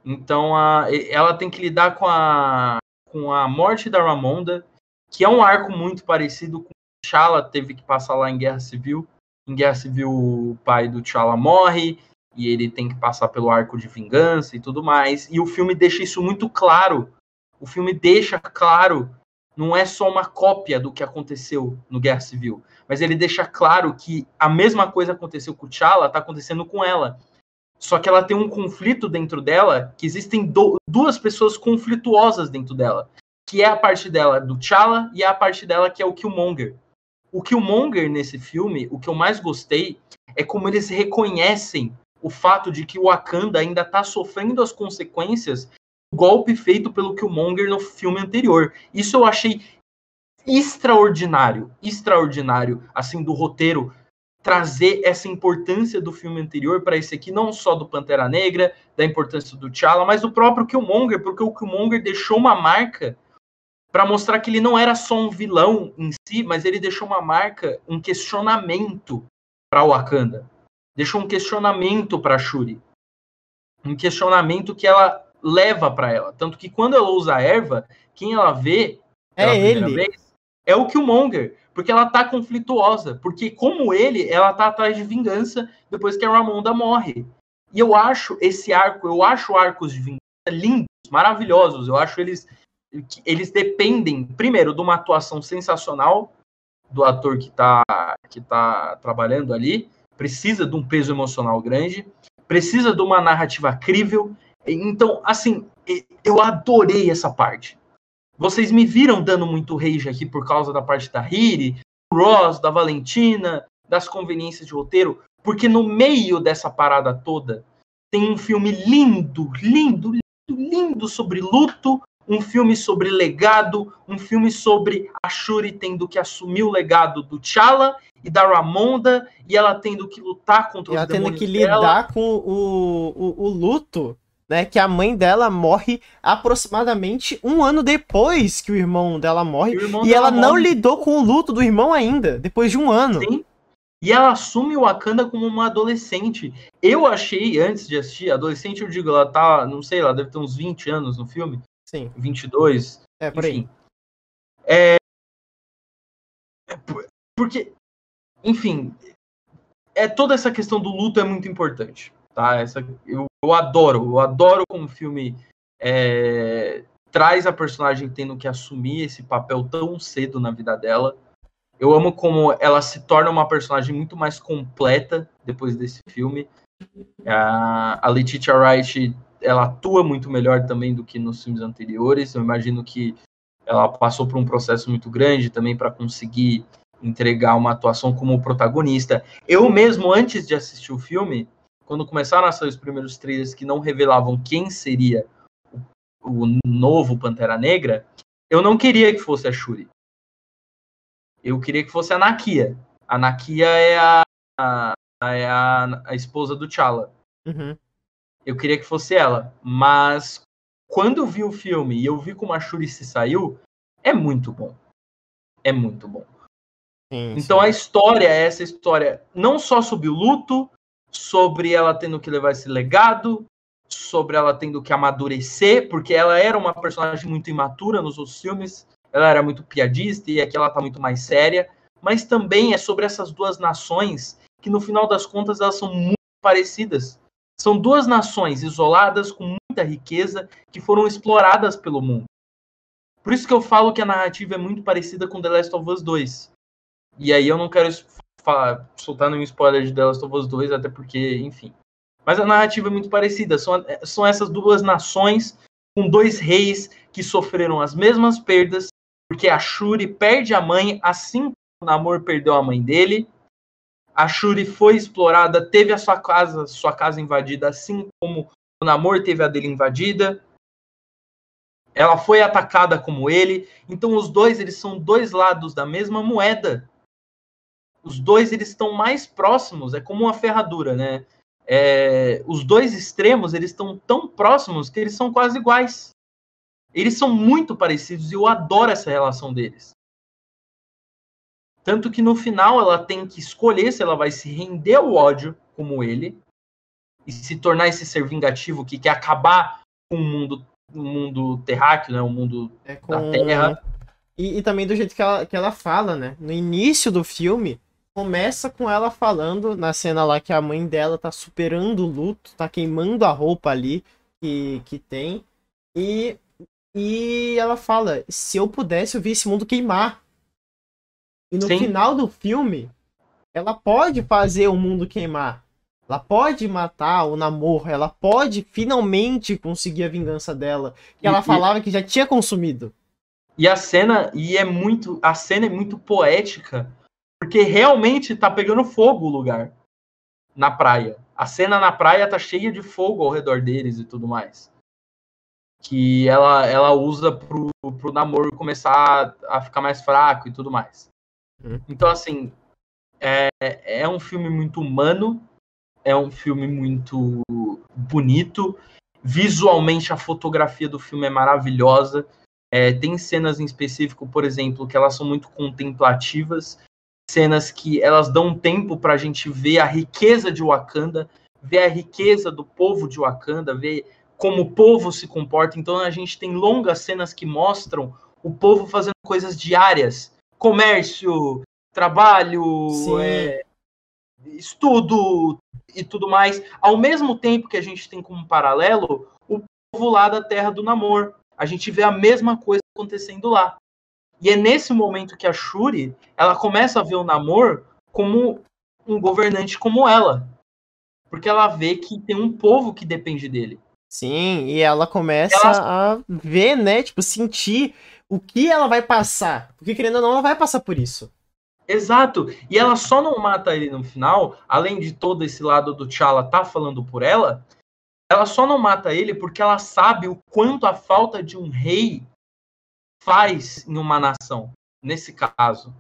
Então a, ela tem que lidar com a, com a morte da Ramonda, que é um arco muito parecido com o T'Challa teve que passar lá em Guerra Civil. Em Guerra Civil, o pai do T'Challa morre, e ele tem que passar pelo arco de vingança e tudo mais. E o filme deixa isso muito claro. O filme deixa claro, não é só uma cópia do que aconteceu no Guerra Civil, mas ele deixa claro que a mesma coisa aconteceu com o T'Challa, tá acontecendo com ela. Só que ela tem um conflito dentro dela, que existem do, duas pessoas conflituosas dentro dela, que é a parte dela do T'Challa e a parte dela que é o Killmonger. O Killmonger nesse filme, o que eu mais gostei é como eles reconhecem o fato de que o Wakanda ainda está sofrendo as consequências do golpe feito pelo Killmonger no filme anterior. Isso eu achei extraordinário, extraordinário, assim, do roteiro trazer essa importância do filme anterior para esse aqui, não só do Pantera Negra, da importância do T'Challa, mas do próprio Killmonger, porque o Killmonger deixou uma marca para mostrar que ele não era só um vilão em si, mas ele deixou uma marca, um questionamento para Wakanda deixou um questionamento para Shuri. Um questionamento que ela leva para ela. Tanto que quando ela usa a erva, quem ela vê
é ele.
Vez, é o Killmonger. Porque ela tá conflituosa. Porque, como ele, ela tá atrás de vingança depois que a Ramonda morre. E eu acho esse arco, eu acho arcos de vingança lindos, maravilhosos. Eu acho eles eles dependem, primeiro, de uma atuação sensacional do ator que tá, que tá trabalhando ali, precisa de um peso emocional grande, precisa de uma narrativa crível. Então, assim, eu adorei essa parte. Vocês me viram dando muito rage aqui por causa da parte da Hiri, do Ross, da Valentina, das conveniências de roteiro, porque no meio dessa parada toda tem um filme lindo, lindo, lindo, lindo sobre luto, um filme sobre legado, um filme sobre a Shuri tendo que assumir o legado do T'Challa e da Ramonda, e ela tendo que lutar contra
e
os
ela tendo que dela. lidar com o, o, o, luto, né? Que a mãe dela morre aproximadamente um ano depois que o irmão dela morre. Irmão e dela ela morre. não lidou com o luto do irmão ainda, depois de um ano. Sim.
E ela assume o Wakanda como uma adolescente. Eu achei, antes de assistir, adolescente, eu digo, ela tá, não sei, ela deve ter uns 20 anos no filme.
Sim.
22.
É, por enfim. aí.
É, Porque, enfim, é toda essa questão do luto é muito importante, tá? Essa, eu, eu adoro, eu adoro como o filme é, traz a personagem tendo que assumir esse papel tão cedo na vida dela. Eu amo como ela se torna uma personagem muito mais completa depois desse filme. A, a Letitia Wright, ela atua muito melhor também do que nos filmes anteriores. Eu imagino que ela passou por um processo muito grande também para conseguir entregar uma atuação como protagonista. Eu mesmo, antes de assistir o filme, quando começaram a sair os primeiros trailers que não revelavam quem seria o, o novo Pantera Negra, eu não queria que fosse a Shuri. Eu queria que fosse a Nakia. A Nakia é a, a, é a, a esposa do T'Challa.
Uhum.
Eu queria que fosse ela. Mas quando eu vi o filme e eu vi como a Shuri se saiu, é muito bom. É muito bom.
Sim,
Então
sim.
a história é essa história não só sobre o luto, sobre ela tendo que levar esse legado, sobre ela tendo que amadurecer, porque ela era uma personagem muito imatura nos outros filmes, ela era muito piadista e aqui ela tá muito mais séria, mas também é sobre essas duas nações que no final das contas elas são muito parecidas. São duas nações isoladas com muita riqueza que foram exploradas pelo mundo. Por isso que eu falo que a narrativa é muito parecida com The Last of Us 2. E aí eu não quero falar, soltar nenhum spoiler de The Last of Us 2, até porque, enfim. Mas a narrativa é muito parecida. São, são essas duas nações com dois reis que sofreram as mesmas perdas, porque a Shuri perde a mãe assim como Namor perdeu a mãe dele. A Shuri foi explorada, teve a sua casa, sua casa invadida, assim como o Namor teve a dele invadida. Ela foi atacada como ele. Então os dois, eles são dois lados da mesma moeda. Os dois, eles estão mais próximos, é como uma ferradura, né? É, os dois extremos, eles estão tão próximos que eles são quase iguais. Eles são muito parecidos e eu adoro essa relação deles. Tanto que no final ela tem que escolher se ela vai se render ao ódio, como ele, e se tornar esse ser vingativo que quer acabar com o mundo, o mundo terráqueo, né, o mundo
É com...
da Terra.
E, e também do jeito que ela, que ela fala, né? No início do filme, começa com ela falando na cena lá que a mãe dela tá superando o luto, tá queimando a roupa ali que, que tem. E, e ela fala: se eu pudesse, eu vi esse mundo queimar. E no
Sim.
final do filme, ela pode fazer o mundo queimar. Ela pode matar o namoro, ela pode finalmente conseguir a vingança dela, que ela
e-
falava que já tinha consumido.
E a cena, e é muito, a cena é muito poética, porque realmente tá pegando fogo o lugar na praia. A cena na praia tá cheia de fogo ao redor deles e tudo mais. Que ela, ela usa pro, pro namoro começar a ficar mais fraco e tudo mais.
Uhum.
Então, assim, é, é um filme muito humano, é um filme muito bonito. Visualmente, a fotografia do filme é maravilhosa. É, tem cenas em específico, por exemplo, que elas são muito contemplativas, cenas que elas dão tempo para a gente ver a riqueza de Wakanda, ver a riqueza do povo de Wakanda, ver como o povo se comporta. Então a gente tem longas cenas que mostram o povo fazendo coisas diárias, comércio, trabalho, é, estudo e tudo mais. Ao mesmo tempo que a gente tem como paralelo o povo lá da Terra do Namor. A gente vê a mesma coisa acontecendo lá. E é nesse momento que a Shuri, ela começa a ver o Namor como um governante como ela. Porque ela vê que tem um povo que depende dele.
Sim, e ela começa
Ela-
a ver, né? Tipo, sentir o que ela vai passar. Porque querendo ou não, ela vai passar por isso.
Exato. E ela só não mata ele no final, além de todo esse lado do T'Challa tá falando por ela, ela só não mata ele porque ela sabe o quanto a falta de um rei faz em uma nação, nesse caso.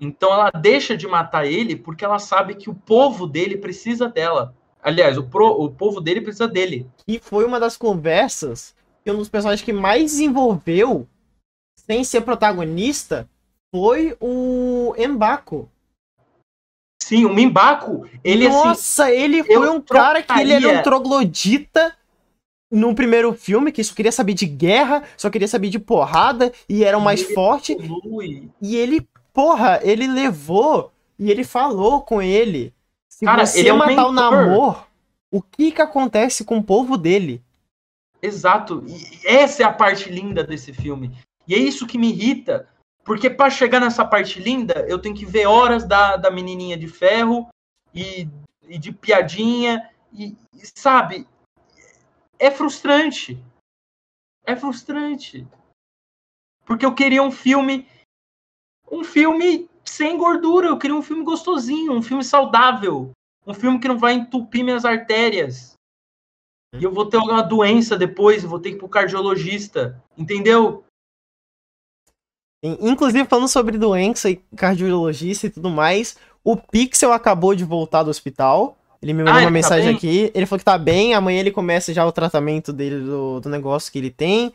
Então ela deixa de matar ele porque ela sabe que o povo dele precisa dela. Aliás, o, pro- o povo dele precisa dele.
E foi uma das conversas que um dos personagens que mais desenvolveu, sem ser protagonista, foi o Embaco.
Sim, o Mimbaco, ele assim,
Nossa, ele
eu
foi um cara que ele era um troglodita no primeiro filme, que só queria saber de guerra, só queria saber de porrada, e era o mais
Ele
forte.
evolui.
E ele porra, ele levou e ele falou com ele. Se
Cara,
você
ele é um
matar o. Namor, o que que acontece com o povo dele?
Exato. E essa é a parte linda desse filme. E é isso que me irrita. Porque pra chegar nessa parte linda, eu tenho que ver horas da, da menininha de ferro e, e de piadinha. E, e, sabe? É frustrante. É frustrante. Porque eu queria um filme. Um filme sem gordura. Eu queria um filme gostosinho, um filme saudável. Um filme que não vai entupir minhas artérias. E eu vou ter alguma doença depois, vou ter que ir pro cardiologista. Entendeu?
In- Inclusive, falando sobre doença e cardiologista e tudo mais, o Pixel acabou de voltar do hospital. Ele me mandou
Ah,
uma
tá
mensagem
bem?
aqui. Ele falou que tá bem. Amanhã ele começa já o tratamento dele do, do negócio que ele tem.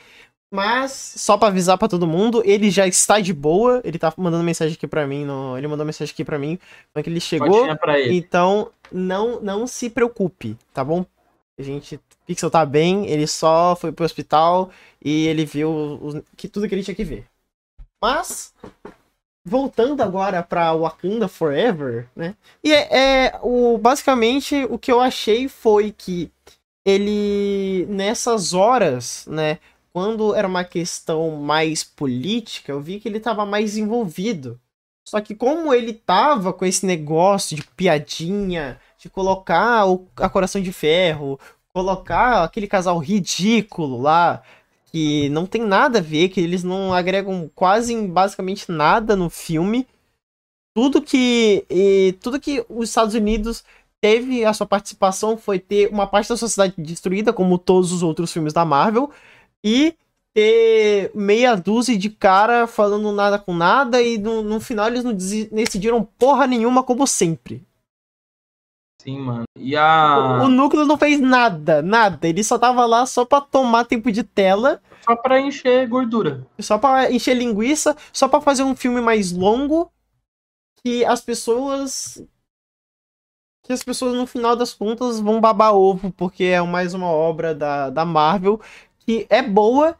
Mas, só pra avisar pra todo mundo, ele já está de boa. Ele tá mandando mensagem aqui pra mim. No... Ele mandou mensagem aqui pra mim. Falando que ele chegou.
Ele.
Então, não, não se preocupe, tá bom? A gente. Pixel tá bem, ele só foi pro hospital e ele viu os- que, tudo que ele tinha que ver. Mas, voltando agora pra Wakanda Forever, né? E é, é, o, basicamente o que eu achei foi que ele, nessas horas, né? Quando era uma questão mais política, eu vi que ele tava mais envolvido. Só que como ele tava com esse negócio de piadinha, de colocar o, a Coração de Ferro, colocar aquele casal ridículo lá, que não tem nada a ver, que eles não agregam quase basicamente nada no filme. Tudo que e, tudo que os Estados Unidos teve a sua participação foi ter uma parte da sociedade destruída, como todos os outros filmes da Marvel, e ter meia dúzia de cara falando nada com nada, e no, no final eles não decidiram porra nenhuma, como sempre.
Sim, mano. E a.
O, o núcleo não fez nada, nada. Ele só tava lá só pra tomar tempo de tela,
Só pra encher gordura.
só pra encher linguiça, só pra fazer um filme mais longo que as pessoas que as pessoas no final das contas vão babar ovo porque é mais uma obra da, da Marvel que é boa,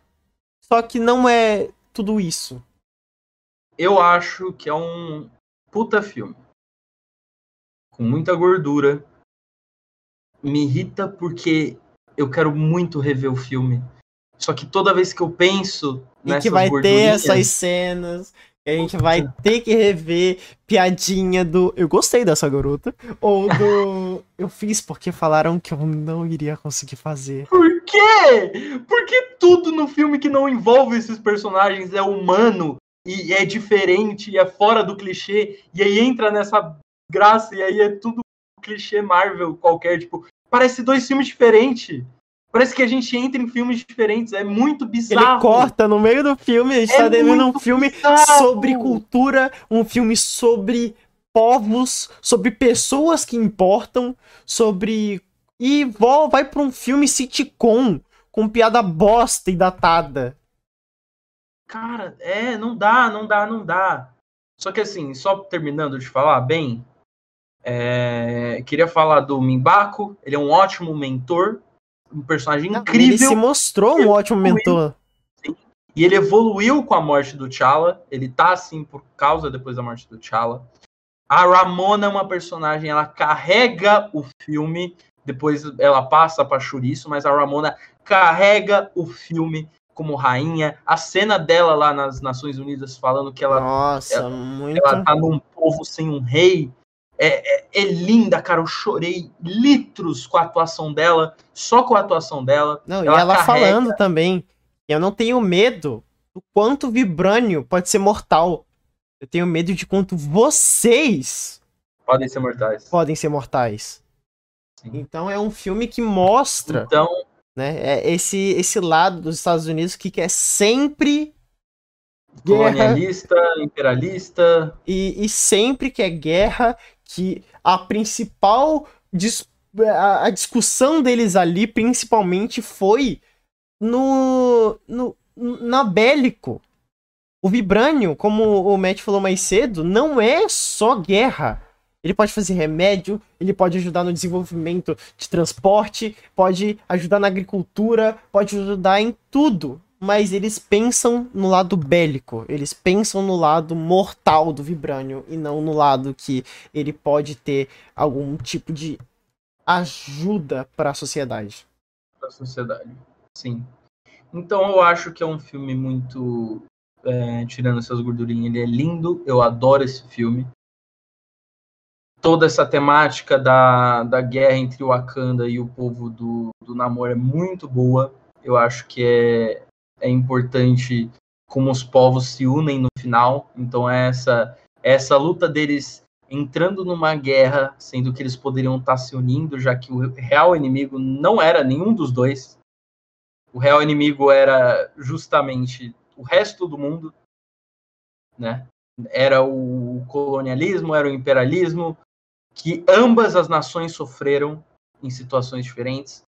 só que não é tudo isso.
Eu acho que é um puta filme. Com muita gordura. Me irrita porque eu quero muito rever o filme. Só que toda vez que eu penso
E que vai ter
gordurinhas,
essas cenas que a gente vai ter que rever piadinha do eu gostei dessa garota ou do eu fiz porque falaram que eu não iria conseguir fazer.
Por quê? Porque tudo no filme que não envolve esses personagens é humano e é diferente e é fora do clichê e aí entra nessa graça e aí é tudo clichê Marvel qualquer, tipo, parece dois filmes diferentes. Parece que a gente entra em filmes diferentes, é muito bizarro.
Ele corta no meio do filme, a gente
É
tá devendo um filme
bizarro.
sobre cultura, um filme sobre povos, sobre pessoas que importam, sobre. E vai pra um filme sitcom com piada bosta e datada.
Cara, é, não dá, não dá, não dá. Só que assim, só terminando de falar bem, é, queria falar do Mimbako, ele é um ótimo mentor, um personagem
Ele
incrível.
se mostrou um ótimo mentor.
E ele evoluiu com a morte do T'Challa. Ele tá assim por causa depois da morte do T'Challa. A Ramona é uma personagem, ela carrega o filme. Depois ela passa pra Churiço, mas a Ramona carrega o filme como rainha. A cena dela lá nas Nações Unidas falando que ela,
Nossa, muito.
ela tá num povo sem um rei. É, é- é linda, cara. Eu chorei litros com a atuação dela, só com a atuação dela.
Não, e
ela
ela
carrega-
falando também. Eu não tenho medo do quanto vibrânio pode ser mortal. Eu tenho medo de quanto vocês
Podem ser mortais.
podem ser mortais.
Sim.
Então é um filme que mostra,
Então,
né, é esse esse lado dos Estados Unidos que quer sempre guerra
colonialista, imperialista.
e, e sempre que é guerra, que a principal dis- a, discussão deles ali principalmente foi no, no na bélico. O Vibranium, como o Matt falou mais cedo, não é só guerra. Ele pode fazer remédio, ele pode ajudar no desenvolvimento de transporte, pode ajudar na agricultura, pode ajudar em tudo. Mas eles pensam no lado bélico, eles pensam no lado mortal do Vibranium e não no lado que ele pode ter algum tipo de ajuda para a sociedade.
Para a sociedade, sim. Então eu acho que é um filme muito é, tirando essas gordurinhas, ele é lindo, eu adoro esse filme. Toda essa temática da, da guerra entre o Wakanda e o povo do, do Namor é muito boa. Eu acho que é, é importante como os povos se unem no final. Então é essa essa luta deles entrando numa guerra, sendo que eles poderiam estar se unindo, já que o real inimigo não era nenhum dos dois. O real inimigo era justamente o resto do mundo, né? Era o colonialismo, era o imperialismo, que ambas as nações sofreram em situações diferentes.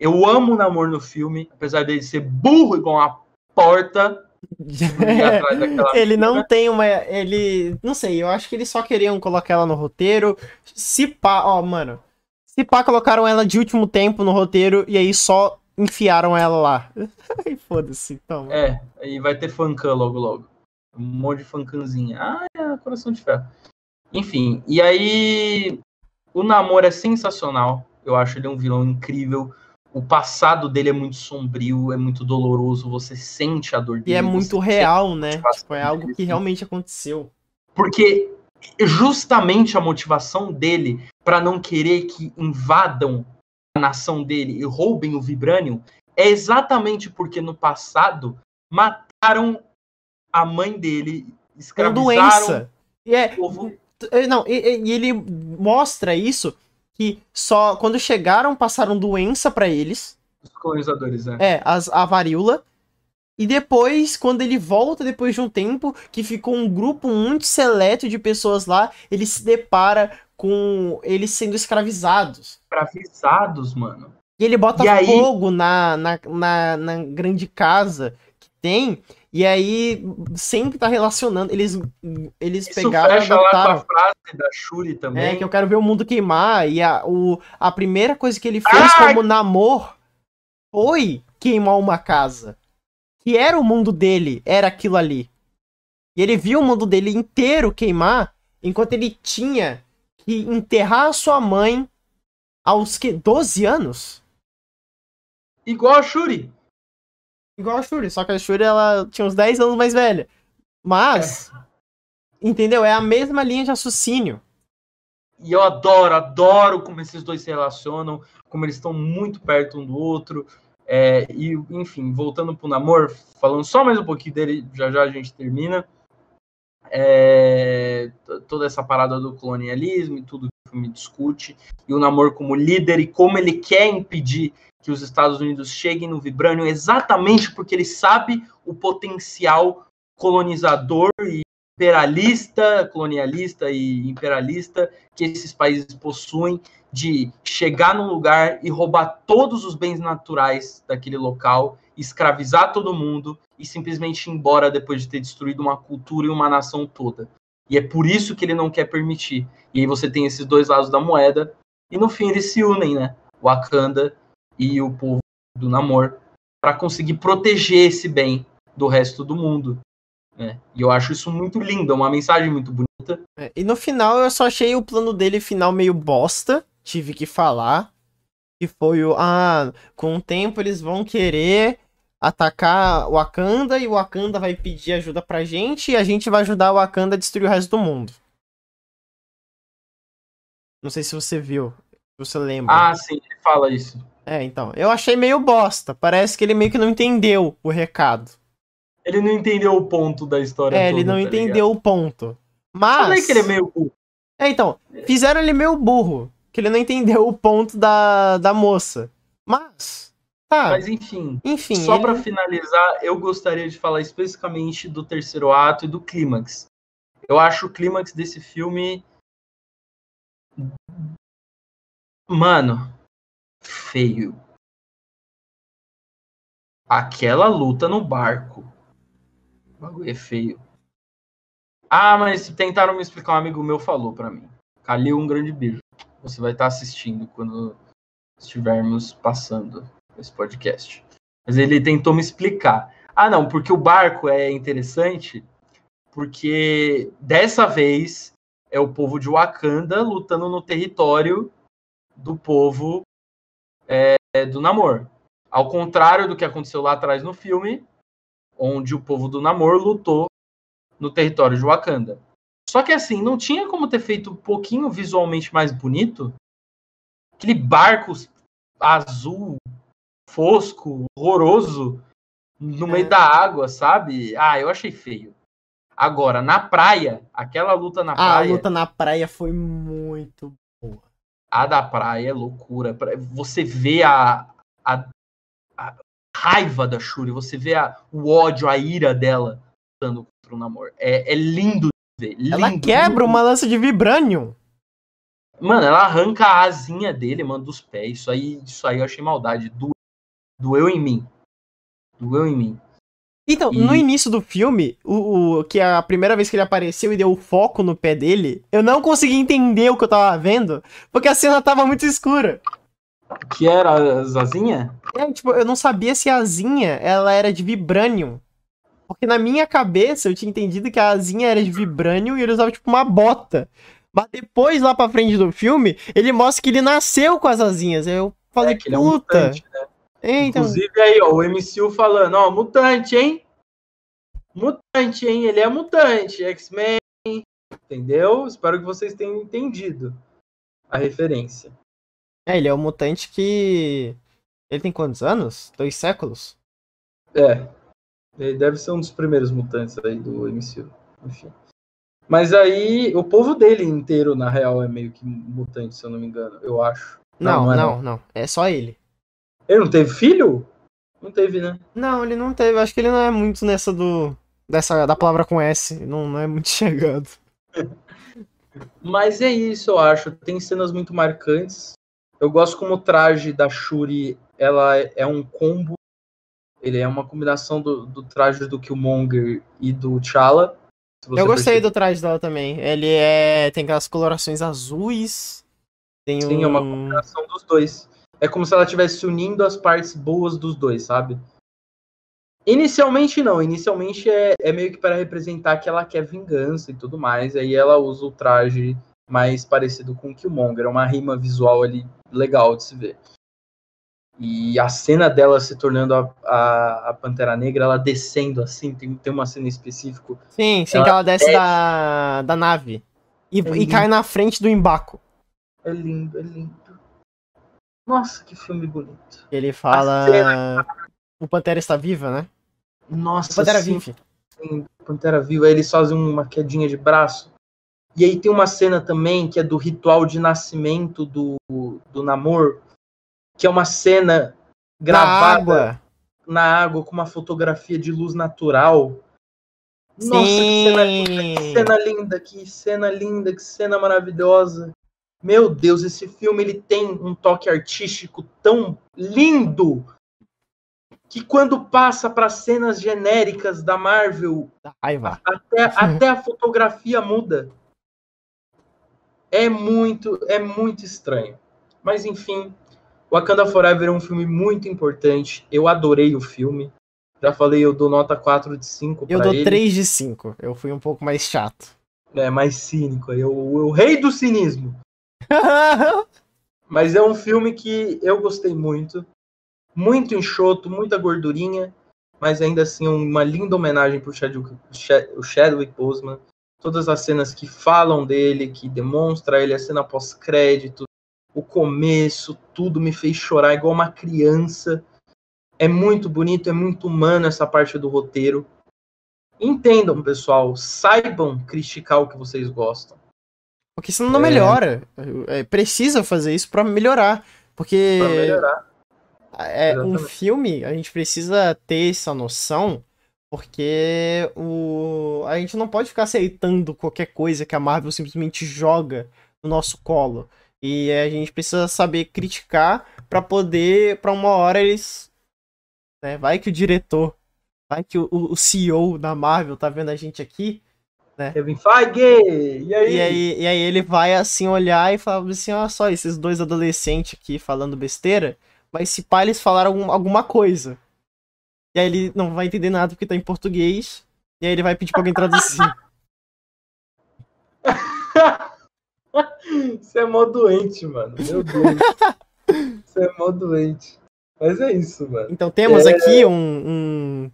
Eu amo o Namor no filme, apesar dele ser burro igual uma porta.
ele não tem uma. Ele. Não sei, eu acho que eles só queriam colocar ela no roteiro. Se pá. Ó, mano. Se pá, colocaram ela de último tempo no roteiro e aí só enfiaram ela lá. Aí foda-se, então.
É, aí vai ter fancam logo logo. Um monte de fancanzinha. Ah, é, coração de ferro. Enfim, e aí o namoro é sensacional. Eu acho ele um vilão incrível. O passado dele é muito sombrio, é muito doloroso, você sente a dor dele.
E é muito real, né? Tipo, é algo que realmente aconteceu.
Porque justamente a motivação dele para não querer que invadam a nação dele e roubem o Vibranium é exatamente porque no passado mataram a mãe dele, escravizaram
doença. E é, povo. É, não, e, e, ele mostra isso que só quando chegaram passaram doença para eles.
Os colonizadores, né?
É, as, a varíola. E depois, quando ele volta depois de um tempo, que ficou um grupo muito seleto de pessoas lá, ele se depara com eles sendo escravizados.
Escravizados, mano.
E ele bota e fogo aí... na, na, na, na, grande casa tem. E aí sempre tá relacionando. Eles, eles Isso pegaram.
Fecha lá com a frase da Shuri também.
É, que eu quero ver o mundo queimar. E a, o, a primeira coisa que ele fez ah! como namor foi queimar uma casa. Que era o mundo dele, era aquilo ali. E ele viu o mundo dele inteiro queimar, enquanto ele tinha que enterrar a sua mãe aos que 12 anos?
Igual a Shuri.
Igual a Shuri, só que a Shuri ela tinha uns 10 anos mais velha. Mas, é. entendeu? É a mesma linha de raciocínio.
E eu adoro, adoro como esses dois se relacionam, como eles estão muito perto um do outro. É, e, enfim, voltando pro namoro, falando só mais um pouquinho dele, já já a gente termina é, toda essa parada do colonialismo e tudo que o filme discute, e o Namor como líder e como ele quer impedir que os Estados Unidos cheguem no Vibranium exatamente porque ele sabe o potencial colonizador e imperialista, colonialista e imperialista que esses países possuem de chegar num lugar e roubar todos os bens naturais daquele local, escravizar todo mundo e simplesmente ir embora depois de ter destruído uma cultura e uma nação toda. E é por isso que ele não quer permitir. E aí você tem esses dois lados da moeda, e no fim eles se unem, né? Wakanda e o povo do Namor, para conseguir proteger esse bem do resto do mundo. Né? E eu acho isso muito lindo, é uma mensagem muito bonita.
É, e no final eu só achei o plano dele final meio bosta, tive que falar. Que foi o. Ah, com o tempo eles vão querer atacar o Wakanda e o Wakanda vai pedir ajuda pra gente e a gente vai ajudar o Wakanda a destruir o resto do mundo. Não sei se você viu, se você lembra.
Ah, sim, ele fala isso.
É, então. Eu achei meio bosta. Parece que ele meio que não entendeu o recado.
Ele não entendeu o ponto da história.
É, toda, ele não tá entendeu ligado? o ponto. Mas. Falei
que ele é meio burro.
É, então. Fizeram ele meio burro. Que ele não entendeu o ponto da, da moça. Mas.
Tá. Mas enfim, enfim só ele... para finalizar, eu gostaria de falar especificamente do terceiro ato e do clímax. Eu acho o clímax desse filme. Mano, feio. Aquela luta no barco. O bagulho é feio. Ah, mas tentaram me explicar, um amigo meu falou para mim. Calil, um grande beijo. Você vai estar assistindo quando estivermos passando esse podcast. Mas ele tentou me explicar. Ah, não, porque o barco é interessante, porque dessa vez é o povo de Wakanda lutando no território do povo é, do Namor. Ao contrário do que aconteceu lá atrás no filme, onde o povo do Namor lutou no território de Wakanda. Só que assim, não tinha como ter feito um pouquinho visualmente mais bonito? Aquele barco azul, fosco, horroroso, no meio é. da água, sabe? Ah, eu achei feio. Agora, na praia, aquela luta na praia.
A luta na praia foi muito.
A da praia é loucura. Você vê a, a, a raiva da Shuri, você vê a, o ódio, a ira dela lutando contra o Namor. É, é lindo de ver. Lindo,
ela quebra lindo. uma lança de vibranium.
Mano, ela arranca a asinha dele, mano, dos pés. Isso aí, isso aí eu achei maldade. Doeu, doeu em mim. Doeu em mim.
Então, e... no início do filme, o, o, que é a primeira vez que ele apareceu e deu o foco no pé dele, eu não consegui entender o que eu tava vendo, porque a cena tava muito escura.
Que era as asinha?
É, tipo, eu não sabia se a asinha, ela era de vibranium. Porque na minha cabeça eu tinha entendido que a asinha era de vibranium e ele usava, tipo, uma bota. Mas depois, lá pra frente do filme, ele mostra que ele nasceu com as asinhas. Aí eu falei, é, puta. É um mutante, né?
Então... Inclusive aí, ó, o MCU falando, ó, mutante, hein? Mutante, hein? Ele é mutante, X-Men, entendeu? Espero que vocês tenham entendido a referência.
É, ele é um mutante que. Ele tem quantos anos? Dois séculos?
É. Ele deve ser um dos primeiros mutantes aí do MCU. Enfim. Mas aí, o povo dele inteiro, na real, é meio que mutante, se eu não me engano, eu acho.
Não, não, é não, não, não. É só ele.
Ele não teve filho? Não teve, né?
Não, ele não teve. Acho que ele não é muito nessa do. Dessa, da palavra com S. Não, não é muito chegado.
Mas é isso, eu acho. Tem cenas muito marcantes. Eu gosto como o traje da Shuri ela é um combo. Ele é uma combinação do, do traje do Killmonger e do T'Challa.
Eu gostei percebe. do traje dela também. Ele é tem aquelas colorações azuis. Tem
Sim, um... é uma combinação dos dois. É como se ela estivesse unindo as partes boas dos dois, sabe? Inicialmente não, inicialmente é, é meio que para representar que ela quer vingança e tudo mais, aí ela usa o traje mais parecido com o Killmonger, é uma rima visual ali legal de se ver. E a cena dela se tornando a, a, a Pantera Negra, ela descendo assim, tem, tem uma cena específica.
Sim, sim, ela que ela desce, desce da, da nave e, é e cai na frente do embaco.
É lindo, é lindo. Nossa, que filme bonito.
Ele fala. Cena... O Pantera está viva, né?
Nossa, o Pantera sim, vive. Sim, Pantera viva. Aí eles fazem uma quedinha de braço. E aí tem uma cena também que é do ritual de nascimento do, do Namor, que é uma cena gravada na água, na água com uma fotografia de luz natural. Nossa, que cena, que cena linda, que cena linda, que cena maravilhosa. Meu Deus, esse filme ele tem um toque artístico tão lindo que quando passa para cenas genéricas da Marvel, até, até a fotografia muda. É muito, é muito estranho. Mas enfim, Wakanda Forever é um filme muito importante. Eu adorei o filme. Já falei, eu dou nota 4 de 5
Eu dou ele. 3 de 5. Eu fui um pouco mais chato.
É, mais cínico. Eu, o rei do cinismo. Mas é um filme que eu gostei muito. Muito enxoto, muita gordurinha, mas ainda assim uma linda homenagem para o Chadwick Boseman. Todas as cenas que falam dele, que demonstra ele, a cena pós-crédito, o começo, tudo me fez chorar igual uma criança. É muito bonito, é muito humano essa parte do roteiro. Entendam, pessoal, saibam criticar o que vocês gostam.
Porque senão não é. melhora. É, precisa fazer isso para melhorar. Porque.
Pra melhorar.
É, um filme, a gente precisa ter essa noção. Porque o... a gente não pode ficar aceitando qualquer coisa que a Marvel simplesmente joga no nosso colo. E a gente precisa saber criticar para poder, para uma hora eles. Né, vai que o diretor, vai que o, o CEO da Marvel tá vendo a gente aqui né?
Kevin Feige! E aí?
E aí, e aí ele vai assim olhar e falar assim, olha só, esses dois adolescentes aqui falando besteira, mas se pá, eles falaram algum, alguma coisa. E aí ele não vai entender nada porque tá em português. E aí ele vai pedir pra alguém traduzir.
Você é mó doente, mano. Meu Deus. Você é mó doente. Mas é isso, mano.
Então temos
É.
aqui um, um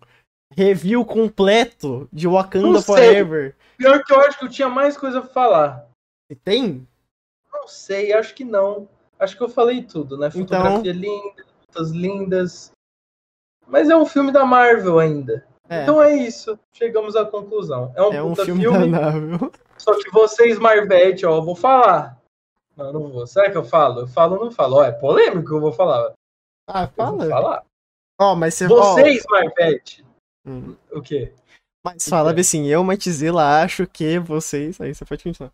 review completo de Wakanda. Forever.
Pior que eu acho que eu tinha mais coisa pra falar.
E tem?
Não sei, acho que não. Acho que eu falei tudo, né?
Então-
Fotografia linda, lutas lindas. Mas é um filme da Marvel ainda.
É,
Então é isso. Chegamos à conclusão. É um
é um filme,
filme,
danável.
só que vocês, Marvete, ó, eu vou falar. Não, não vou. Será que eu falo? Eu falo ou não falo? Ó, é polêmico eu vou falar.
Ah,
Eu vou
fala.
falar.
Ó, mas você
Vocês, Marvete.
hum,
O quê?
Mas fala assim, eu, Matizila, acho que vocês. Aí você pode continuar.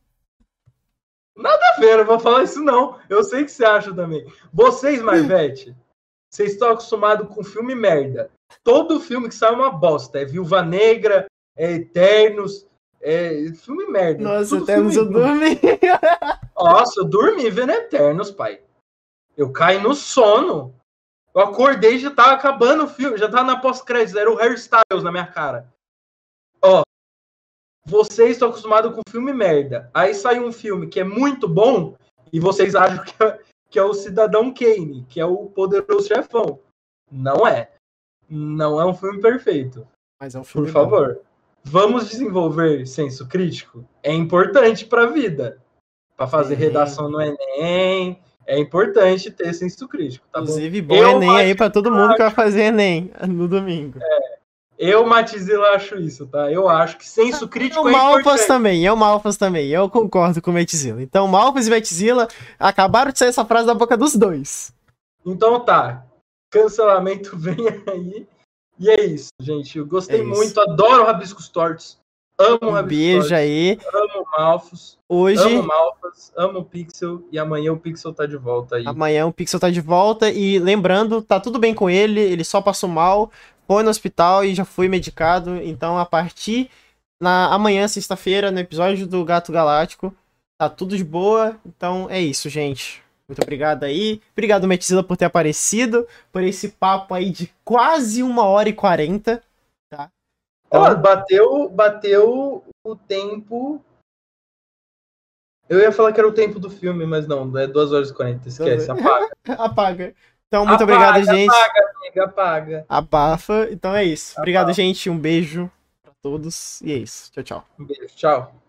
Tá vendo? Eu vou falar isso não. Eu sei que você acha também. Vocês, Marvete, vocês estão acostumados com filme merda. Todo filme que sai é uma bosta. É Viúva Negra, é Eternos, é filme merda.
Nossa,
Tudo filme ruim.
dormir.
Nossa, eu dormi vendo Eternos, pai. Eu caí no sono. Eu acordei e já tava acabando o filme, já tava na pós-crédito, era o hairstyles na minha cara. Ó, vocês estão acostumados com filme merda. Aí sai um filme que é muito bom e vocês acham que é, que é o Cidadão Kane, que é o poderoso chefão. Não é. Não é um filme perfeito.
Mas é um filme
Por
bom.
favor, vamos desenvolver senso crítico? É importante para a vida. Para fazer redação no Enem, é importante ter senso crítico, tá bom?
Inclusive, bom
Eu
Enem aí pra todo mundo que vai fazer Enem no domingo.
Eu, Matizila, acho isso, tá? Eu acho que senso crítico
o
é
Malfas
importante.
também, e o Malfas também. Eu concordo com o Metzila. Então, Malfas e Metzila acabaram de sair essa frase da boca dos dois.
Então tá, cancelamento vem aí. E é isso, gente. Eu gostei
É
muito, adoro Rabiscos Tortos. Amo
Um
Rabiscos
beijo
Tortos,
aí.
amo Malfos,
Hoje,
amo Malfas, amo o Pixel. E amanhã o Pixel tá de volta aí.
amanhã o Pixel tá de volta. E lembrando, tá tudo bem com ele. Ele só passou mal, foi no hospital e já foi medicado. Então, a partir na amanhã, sexta-feira, no episódio do Gato Galáctico, tá tudo de boa. Então, é isso, gente. Muito obrigado aí. Obrigado, Metzila, por ter aparecido. Por esse papo aí de quase uma hora e quarenta. Tá? Então,
bateu, bateu o tempo. Eu ia falar que era o tempo do filme, mas não, é 2 horas e 40. Esquece, apaga.
apaga. Então, muito
Apaga,
obrigado, gente.
Apaga, amiga, apaga.
Abafa. Então é isso. Obrigado,
Abafa.
gente. Um beijo pra todos. E é isso. Tchau, tchau.
Um beijo, tchau.